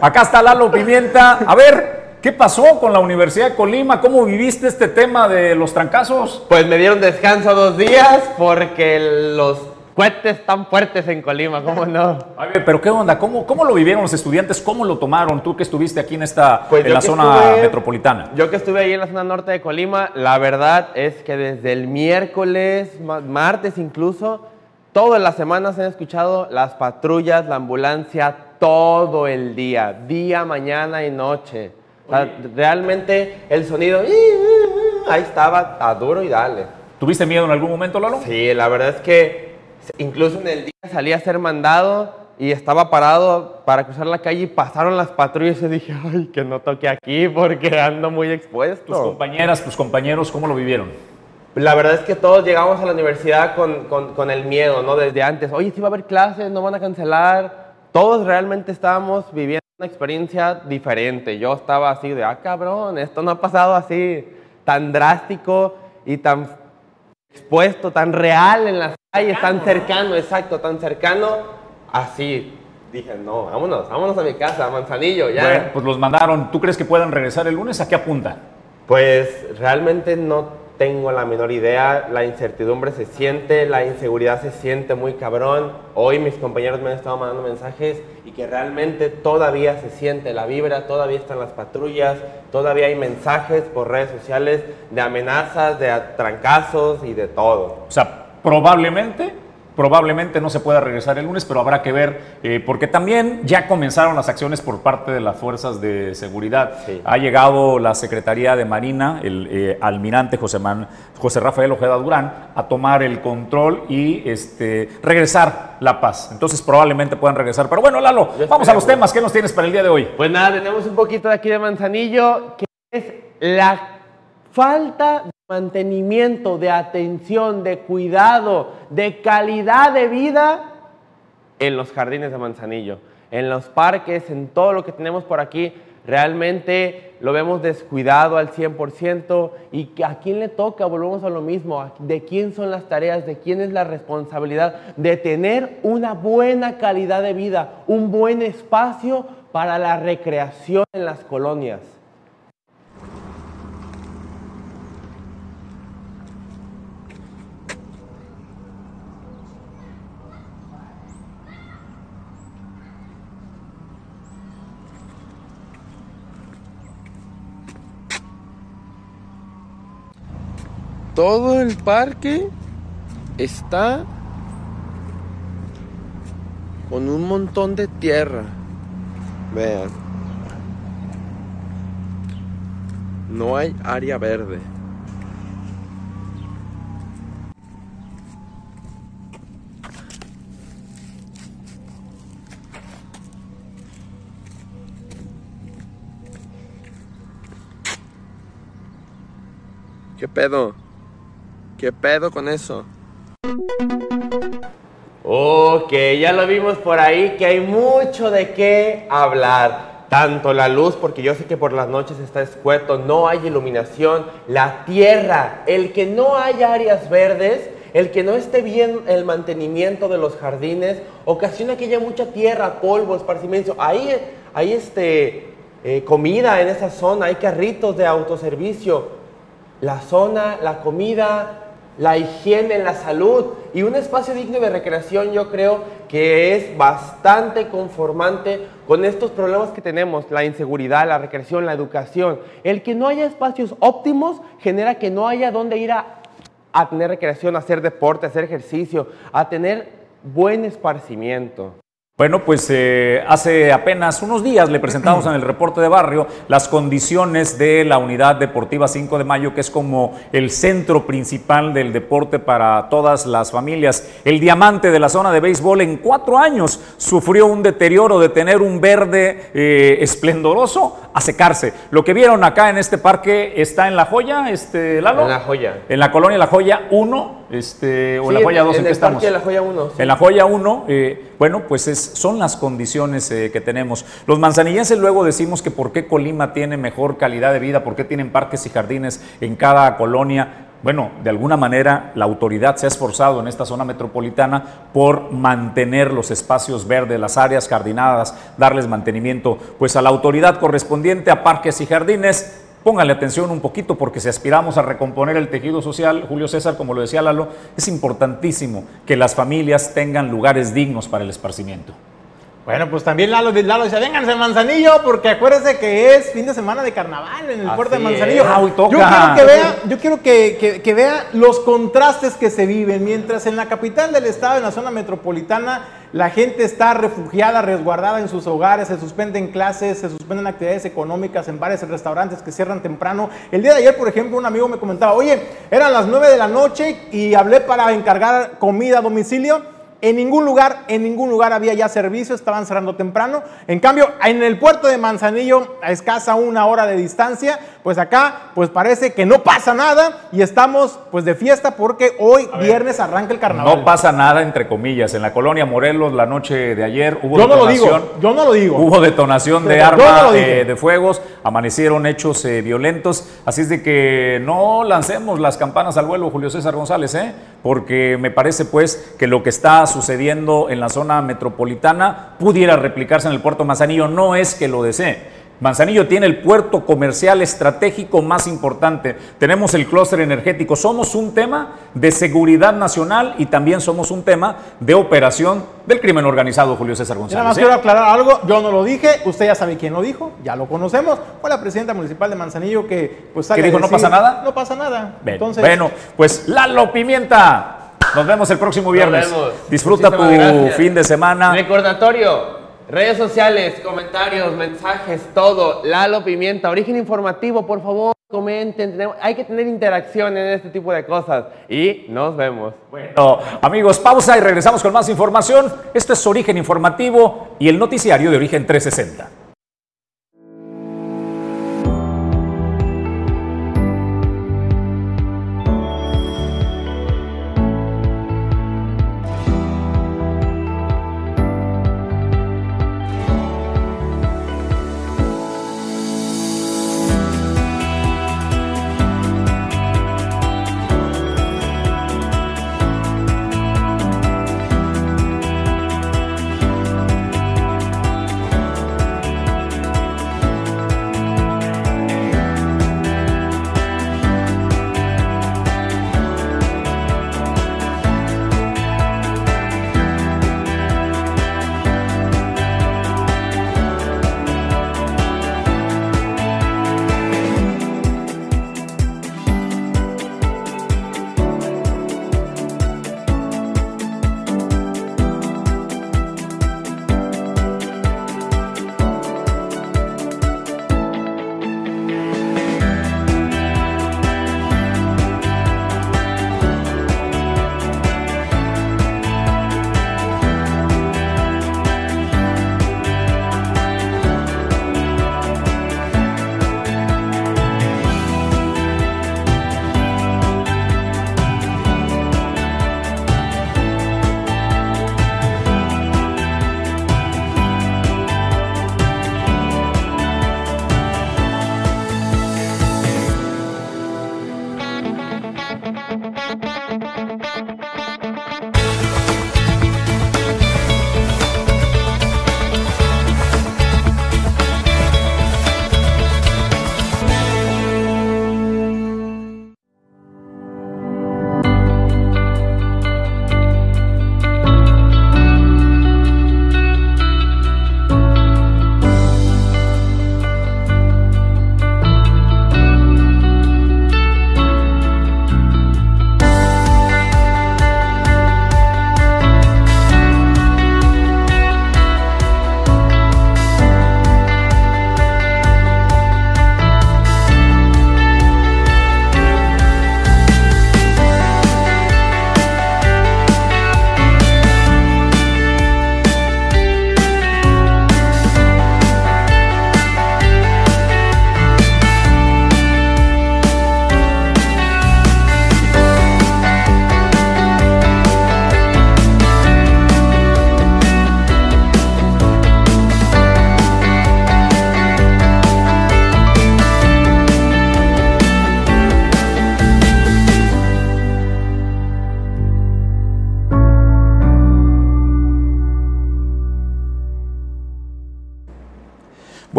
Acá está Lalo Pimienta. A ver, ¿Qué pasó con la Universidad de Colima? ¿Cómo viviste este tema de los trancazos?
Pues me dieron descanso dos días porque los cohetes tan fuertes en Colima, ¿cómo no?
A ver, pero ¿qué onda? ¿Cómo, ¿Cómo lo vivieron los estudiantes? ¿Cómo lo tomaron tú que estuviste aquí en esta pues en la zona metropolitana?
Yo que estuve ahí en la zona norte de Colima, la verdad es que desde el miércoles, martes incluso, todas las semanas he escuchado las patrullas, la ambulancia, todo el día, día, mañana y noche realmente el sonido, ahí estaba a duro y dale.
¿Tuviste miedo en algún momento, Lalo?
Sí, la verdad es que incluso en el día salí a ser mandado y estaba parado para cruzar la calle y pasaron las patrullas y dije, ay, que no toque aquí porque ando muy expuesto.
¿Tus compañeras, tus compañeros, cómo lo vivieron?
La verdad es que todos llegamos a la universidad con, con, con el miedo, ¿no? Desde antes, oye, si va a haber clases, no van a cancelar. Todos realmente estábamos viviendo una experiencia diferente. Yo estaba así de, ah, cabrón, esto no ha pasado así, tan drástico y tan expuesto, tan real en las calles, tan cercano, exacto, tan cercano, así. Dije, no, vámonos, vámonos a mi casa, a Manzanillo, ya. Bueno,
pues los mandaron. ¿Tú crees que puedan regresar el lunes? ¿A qué apunta?
Pues realmente no tengo la menor idea, la incertidumbre se siente, la inseguridad se siente muy cabrón. Hoy mis compañeros me han estado mandando mensajes y que realmente todavía se siente la vibra, todavía están las patrullas, todavía hay mensajes por redes sociales de amenazas, de trancazos y de todo.
O sea, probablemente probablemente no se pueda regresar el lunes, pero habrá que ver, eh, porque también ya comenzaron las acciones por parte de las fuerzas de seguridad. Ha llegado la Secretaría de Marina, el eh, almirante José, Man- José Rafael Ojeda Durán, a tomar el control y este, regresar la paz. Entonces probablemente puedan regresar. Pero bueno, Lalo, vamos a los temas. ¿Qué nos tienes para el día de hoy?
Pues nada, tenemos un poquito de aquí de Manzanillo, que es la falta de mantenimiento, de atención, de cuidado, de calidad de vida en los jardines de Manzanillo, en los parques, en todo lo que tenemos por aquí. Realmente lo vemos descuidado al 100% y a quién le toca, volvemos a lo mismo, de quién son las tareas, de quién es la responsabilidad de tener una buena calidad de vida, un buen espacio para la recreación en las colonias. Todo el parque está con un montón de tierra. Vean. No hay área verde. ¿Qué pedo? ¿Qué pedo con eso? Ok, ya lo vimos por ahí que hay mucho de qué hablar. Tanto la luz, porque yo sé que por las noches está escueto, no hay iluminación, la tierra, el que no haya áreas verdes, el que no esté bien el mantenimiento de los jardines, ocasiona que haya mucha tierra, polvo, esparcimiento. Ahí hay este, eh, comida en esa zona, hay carritos de autoservicio. La zona, la comida, la higiene, la salud y un espacio digno de recreación yo creo que es bastante conformante con estos problemas que tenemos, la inseguridad, la recreación, la educación. El que no haya espacios óptimos genera que no haya dónde ir a, a tener recreación, a hacer deporte, a hacer ejercicio, a tener buen esparcimiento.
Bueno, pues eh, hace apenas unos días le presentamos en el reporte de barrio las condiciones de la unidad deportiva 5 de mayo, que es como el centro principal del deporte para todas las familias. El diamante de la zona de béisbol en cuatro años sufrió un deterioro de tener un verde eh, esplendoroso a secarse. Lo que vieron acá en este parque está en La Joya, este, Lalo.
En La Joya.
En la colonia La Joya 1, este, o
Sí,
La Joya 2, ¿en,
en
qué estamos?
De La Joya 1, sí.
En la joya 1, eh, bueno, pues es- son las condiciones eh, que tenemos. Los manzanillenses luego decimos que por qué Colima tiene mejor calidad de vida, por qué tienen parques y jardines en cada colonia. Bueno, de alguna manera la autoridad se ha esforzado en esta zona metropolitana por mantener los espacios verdes, las áreas jardinadas, darles mantenimiento pues a la autoridad correspondiente a parques y jardines. Póngale atención un poquito porque si aspiramos a recomponer el tejido social, Julio César, como lo decía Lalo, es importantísimo que las familias tengan lugares dignos para el esparcimiento.
Bueno, pues también Lalo, Lalo dice, vénganse a Manzanillo, porque acuérdese que es fin de semana de carnaval en el
Así
puerto de. Manzanillo.
Ah, hoy toca.
Yo quiero que vea, yo quiero que, que- que vea los contrastes que se viven. Mientras en la capital del estado, en la zona metropolitana, la gente está refugiada, resguardada en sus hogares, se suspenden clases, se suspenden actividades económicas en bares, en restaurantes que cierran temprano. El día de ayer, por ejemplo, un amigo me comentaba, oye, eran las 9 de la noche y hablé para encargar comida a domicilio. En ningún lugar, en ningún lugar había ya servicio, estaban cerrando temprano. En cambio, en el puerto de Manzanillo, a escasa una hora de distancia, pues acá, pues parece que no pasa nada y estamos pues de fiesta porque hoy viernes arranca el carnaval.
No pasa nada, entre comillas. En la colonia Morelos, la noche de ayer hubo
Yo no lo
detonación.
digo, yo no lo digo.
Hubo detonación de
Yo
arma
no lo dije.
eh, de fuegos, amanecieron hechos eh, violentos. Así es de que no lancemos las campanas al vuelo, Julio César González, ¿eh? porque me parece pues que lo que está sucediendo en la zona metropolitana pudiera replicarse en el puerto Manzanillo. No es que lo desee. Manzanillo tiene el puerto comercial estratégico más importante. Tenemos el clúster energético. Somos un tema de seguridad nacional y también somos un tema de operación del crimen organizado, Julio César González.
nada más
¿eh?
quiero aclarar algo, yo no lo dije, usted ya sabe quién lo dijo, ya lo conocemos, fue la presidenta municipal de Manzanillo que pues sale
¿Qué
a
dijo, no pasa nada?
No pasa nada.
Ven.
Entonces,
bueno, pues Lalo Pimienta. Nos vemos el próximo viernes.
Nos vemos.
Disfruta tu
gracias.
fin de semana.
Recordatorio, redes sociales, comentarios, mensajes, todo. Lalo Pimienta, origen informativo, por favor, comenten. Hay que tener interacción en este tipo de cosas. Y nos vemos.
Bueno, amigos, pausa y regresamos con más información. Esto es Origen Informativo y el noticiario de Origen 360.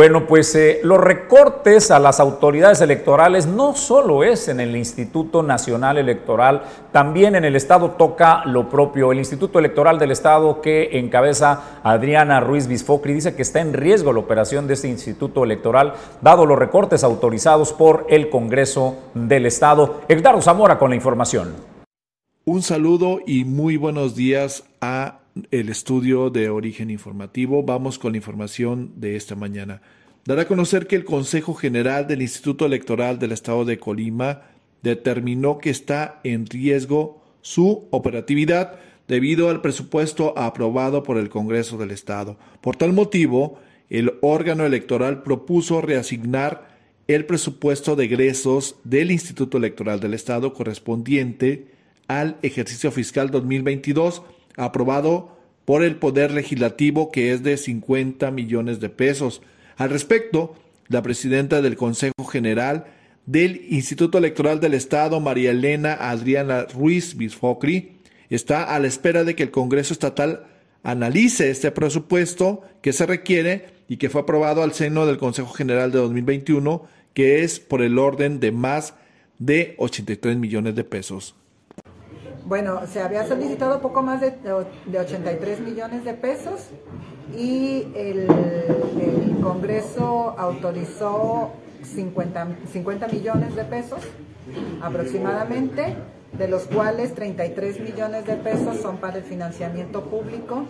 Bueno, pues eh, los recortes a las autoridades electorales no solo es en el Instituto Nacional Electoral, también en el Estado toca lo propio. El Instituto Electoral del Estado que encabeza Adriana Ruiz Bisfocri dice que está en riesgo la operación de este Instituto Electoral, dado los recortes autorizados por el Congreso del Estado. Edgardo Zamora con la información.
Un saludo y muy buenos días a el estudio de origen informativo. Vamos con la información de esta mañana. Dará a conocer que el Consejo General del Instituto Electoral del Estado de Colima determinó que está en riesgo su operatividad debido al presupuesto aprobado por el Congreso del Estado. Por tal motivo, el órgano electoral propuso reasignar el presupuesto de egresos del Instituto Electoral del Estado correspondiente al ejercicio fiscal 2022 aprobado por el Poder Legislativo que es de 50 millones de pesos. Al respecto, la presidenta del Consejo General del Instituto Electoral del Estado, María Elena Adriana Ruiz Bisfocri, está a la espera de que el Congreso Estatal analice este presupuesto que se requiere y que fue aprobado al seno del Consejo General de 2021, que es por el orden de más de 83 millones de pesos.
Bueno, se había solicitado poco más de, de 83 millones de pesos y el, el Congreso autorizó 50, 50 millones de pesos aproximadamente de los cuales 33 millones de pesos son para el financiamiento público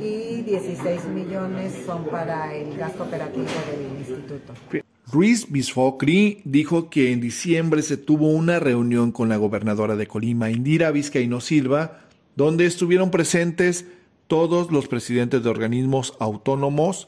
y 16 millones son para el gasto operativo del instituto.
Ruiz Bisfocri dijo que en diciembre se tuvo una reunión con la gobernadora de Colima, Indira Vizcaíno Silva, donde estuvieron presentes todos los presidentes de organismos autónomos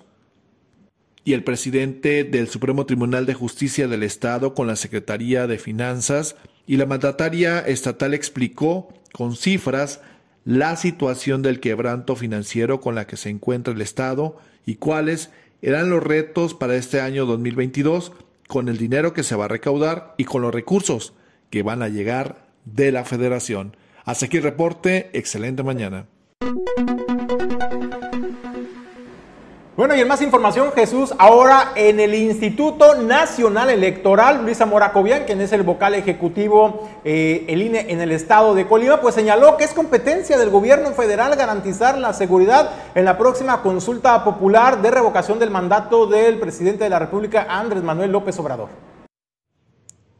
y el presidente del Supremo Tribunal de Justicia del Estado con la Secretaría de Finanzas y la mandataria estatal explicó con cifras la situación del quebranto financiero con la que se encuentra el Estado y cuáles eran los retos para este año 2022 con el dinero que se va a recaudar y con los recursos que van a llegar de la federación. Hasta aquí el reporte, excelente mañana.
Bueno, y en más información, Jesús, ahora en el Instituto Nacional Electoral, Luis Zamora quien es el vocal ejecutivo, eh, el INE en el estado de Colima, pues señaló que es competencia del gobierno federal garantizar la seguridad en la próxima consulta popular de revocación del mandato del presidente de la República, Andrés Manuel López Obrador.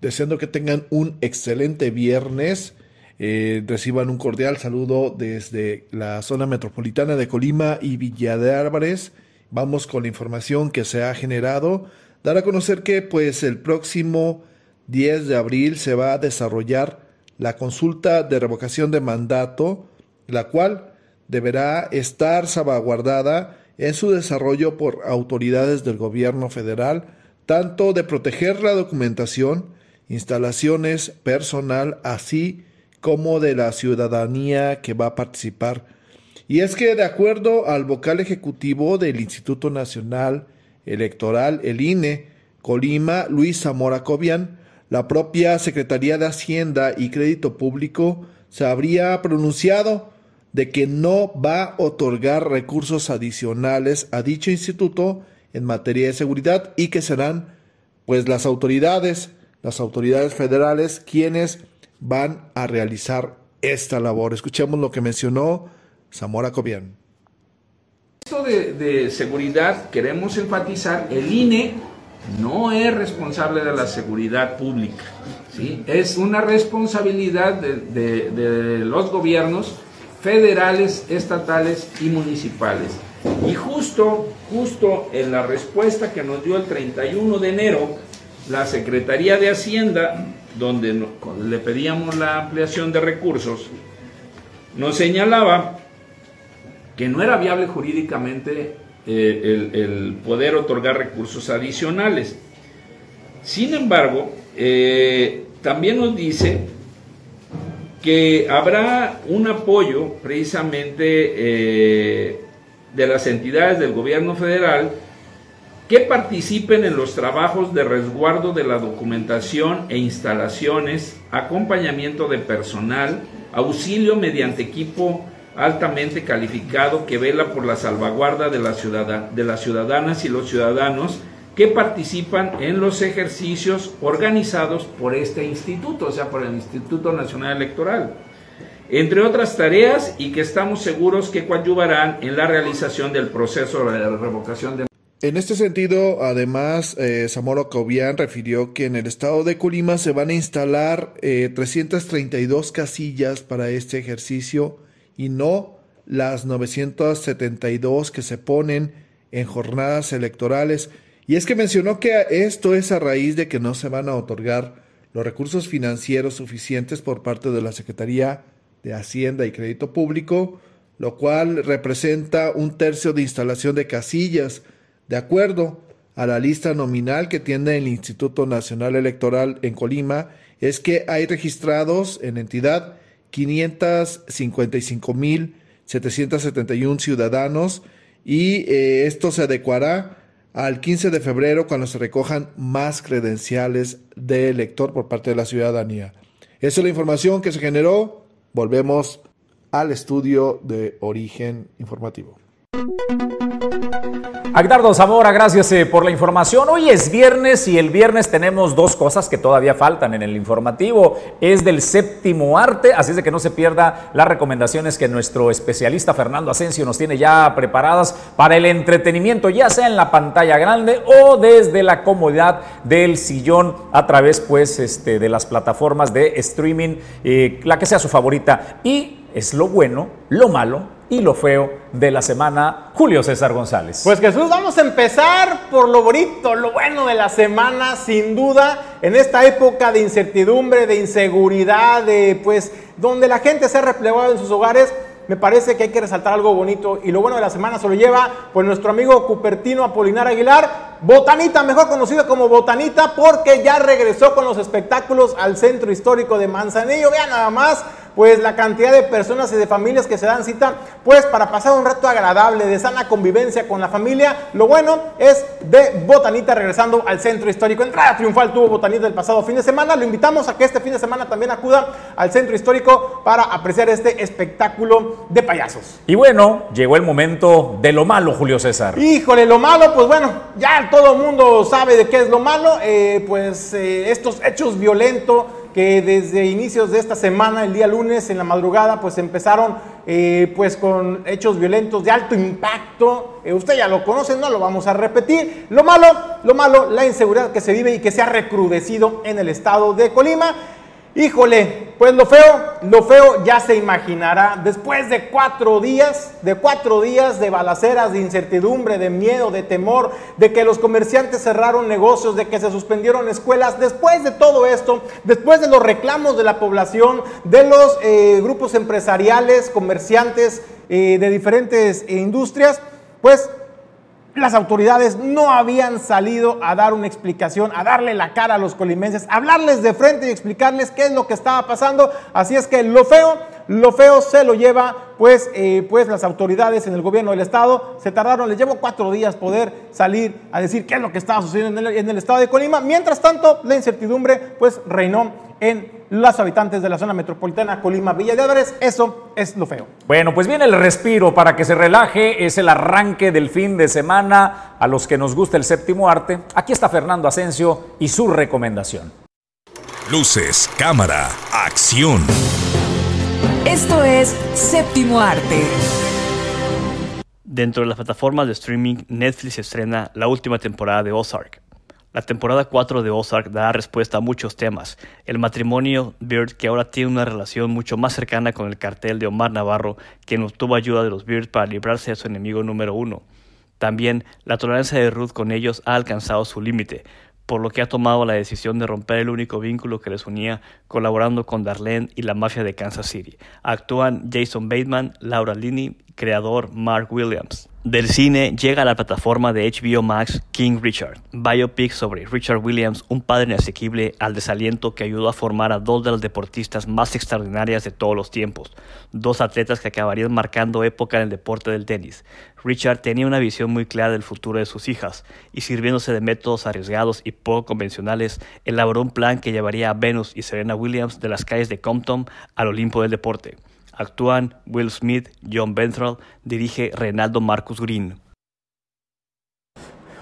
Deseando que tengan un excelente viernes. Eh, reciban un cordial saludo desde la zona metropolitana de Colima y Villa de Álvarez. Vamos con la información que se ha generado. Dar a conocer que pues el próximo 10 de abril se va a desarrollar la consulta de revocación de mandato, la cual deberá estar salvaguardada en su desarrollo por autoridades del gobierno federal, tanto de proteger la documentación, instalaciones, personal, así como de la ciudadanía que va a participar y es que de acuerdo al vocal ejecutivo del Instituto Nacional Electoral, el INE, Colima, Luis Zamora Cobian, la propia Secretaría de Hacienda y Crédito Público se habría pronunciado de que no va a otorgar recursos adicionales a dicho instituto en materia de seguridad y que serán pues las autoridades, las autoridades federales quienes van a realizar esta labor. Escuchemos lo que mencionó Zamora Cobian.
Esto de, seguridad queremos enfatizar, el INE no es responsable de la seguridad pública, ¿sí? es una responsabilidad de, de los gobiernos federales, estatales y municipales. Y justo, justo en la respuesta que nos dio el 31 de enero, la Secretaría de Hacienda, donde le pedíamos la ampliación de recursos, nos señalaba que no era viable jurídicamente eh, el, poder otorgar recursos adicionales. Sin embargo, eh, también nos dice que habrá un apoyo precisamente eh, de las entidades del gobierno federal que participen en los trabajos de resguardo de la documentación e instalaciones, acompañamiento de personal, auxilio mediante equipo altamente calificado que vela por la salvaguarda de, la de las ciudadanas y los ciudadanos que participan en los ejercicios organizados por este instituto, o sea, por el Instituto Nacional Electoral, entre otras tareas y que estamos seguros que coadyuvarán en la realización del proceso de revocación de...
En este sentido, además, eh, Zamora refirió que en el estado de Colima se van a instalar 332 eh, casillas para este ejercicio y no las 972 que se ponen en jornadas electorales. Y es que mencionó que esto es a raíz de que no se van a otorgar los recursos financieros suficientes por parte de la Secretaría de Hacienda y Crédito Público, lo cual representa un tercio de instalación de casillas, de acuerdo a la lista nominal que tiene el Instituto Nacional Electoral en Colima, es que hay registrados en entidad 555.771 ciudadanos y eh, esto se adecuará al 15 de febrero cuando se recojan más credenciales de elector por parte de la ciudadanía. Esa es la información que se generó. Volvemos al estudio de origen informativo.
Agdardo Zamora, gracias eh, por la información. Hoy es viernes y el viernes tenemos dos cosas que todavía faltan en el informativo. Es del séptimo arte, así es de que no se pierda las recomendaciones que nuestro especialista Fernando Asensio nos tiene ya preparadas para el entretenimiento, ya sea en la pantalla grande o desde la comodidad del sillón a través pues este, de las plataformas de streaming, eh, la que sea su favorita. Y es lo bueno, lo malo y lo feo de la semana, Julio César González.
Pues Jesús, vamos a empezar por lo bonito, lo bueno de la semana, sin duda, en esta época de incertidumbre, de inseguridad, de pues donde la gente se ha replegado en sus hogares. Me parece que hay que resaltar algo bonito y lo bueno de la semana se lo lleva pues nuestro amigo Cupertino Apolinar Aguilar, Botanita, mejor conocido como Botanita, porque ya regresó con los espectáculos al centro histórico de Manzanillo. Vean nada más, pues la cantidad de personas y de familias que se dan cita, pues para pasar un rato agradable, de sana convivencia con la familia. Lo bueno es de Botanita regresando al centro histórico. Entrada triunfal tuvo Botanita el pasado fin de semana. Lo invitamos a que este fin de semana también acuda al centro histórico para apreciar este espectáculo de payasos.
Y bueno, llegó el momento de lo malo, Julio César.
Híjole, lo malo, pues bueno, ya todo mundo sabe de qué es lo malo, eh, pues eh, estos hechos violentos que desde inicios de esta semana, el día lunes en la madrugada, pues empezaron eh, pues con hechos violentos de alto impacto. Usted ya lo conoce, no lo vamos a repetir. Lo malo, lo malo, la inseguridad que se vive y que se ha recrudecido en el estado de Colima. Híjole, pues lo feo, lo feo ya se imaginará. Después de cuatro días, de cuatro días de balaceras, de incertidumbre, de miedo, de temor, de que los comerciantes cerraron negocios, de que se suspendieron escuelas, después de todo esto, después de los reclamos de la población, de los eh, grupos empresariales, comerciantes eh, de diferentes eh, industrias, pues las autoridades no habían salido a dar una explicación, a darle la cara a los colimenses, a hablarles de frente y explicarles qué es lo que estaba pasando. Así es que lo feo, lo feo se lo lleva pues, eh, pues las autoridades en el gobierno del estado. Se tardaron, les llevó cuatro días poder salir a decir qué es lo que estaba sucediendo en el, en el estado de Colima. Mientras tanto, la incertidumbre pues reinó en los habitantes de la zona metropolitana Colima Villa de Álvarez. Eso es lo feo.
Bueno, pues viene el respiro para que se relaje. Es el arranque del fin de semana. A los que nos gusta el séptimo arte, aquí está Fernando Asensio y su recomendación.
Luces, cámara, acción.
Esto es Séptimo Arte.
Dentro de las plataformas de streaming, Netflix estrena la última temporada de Ozark. La temporada 4 de Ozark da respuesta a muchos temas. El matrimonio Beard, que ahora tiene una relación mucho más cercana con el cartel de Omar Navarro, quien obtuvo ayuda de los Beard para librarse de su enemigo número uno. También la tolerancia de Ruth con ellos ha alcanzado su límite, por lo que ha tomado la decisión de romper el único vínculo que les unía, colaborando con Darlene y la mafia de Kansas City. Actúan Jason Bateman, Laura Linney, creador Mark Williams. Del cine llega a la plataforma de HBO Max King Richard, biopic sobre Richard Williams, un padre inasequible al desaliento que ayudó a formar a dos de las deportistas más extraordinarias de todos los tiempos, dos atletas que acabarían marcando época en el deporte del tenis. Richard tenía una visión muy clara del futuro de sus hijas y sirviéndose de métodos arriesgados y poco convencionales, elaboró un plan que llevaría a Venus y Serena Williams de las calles de Compton al Olimpo del deporte. Actúan Will Smith, John Benthal, dirige Renaldo Marcus Green.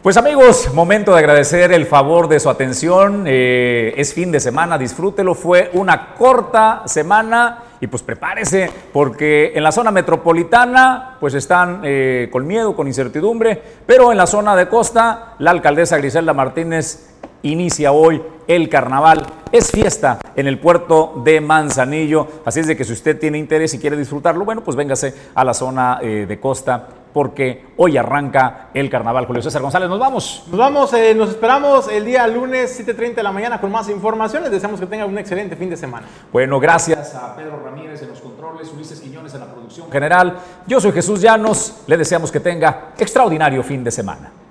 Pues amigos, momento de agradecer el favor de su atención. Eh, es fin de semana, disfrútelo. Fue una corta semana y pues prepárese porque en la zona metropolitana pues están eh, con miedo, con incertidumbre, pero en la zona de costa la alcaldesa Griselda Martínez inicia hoy el carnaval. Es fiesta en el puerto de Manzanillo, así es de que si usted tiene interés y quiere disfrutarlo, bueno, pues véngase a la zona eh, de costa porque hoy arranca el carnaval. Julio César González, nos vamos.
Nos vamos, eh, nos esperamos el día lunes 7.30 de la mañana con más información. Les deseamos que tengan un excelente fin de semana.
Bueno, gracias a Pedro Ramírez en los controles, Ulises Quiñones en la producción general. Yo soy Jesús Llanos, le deseamos que tenga extraordinario fin de semana.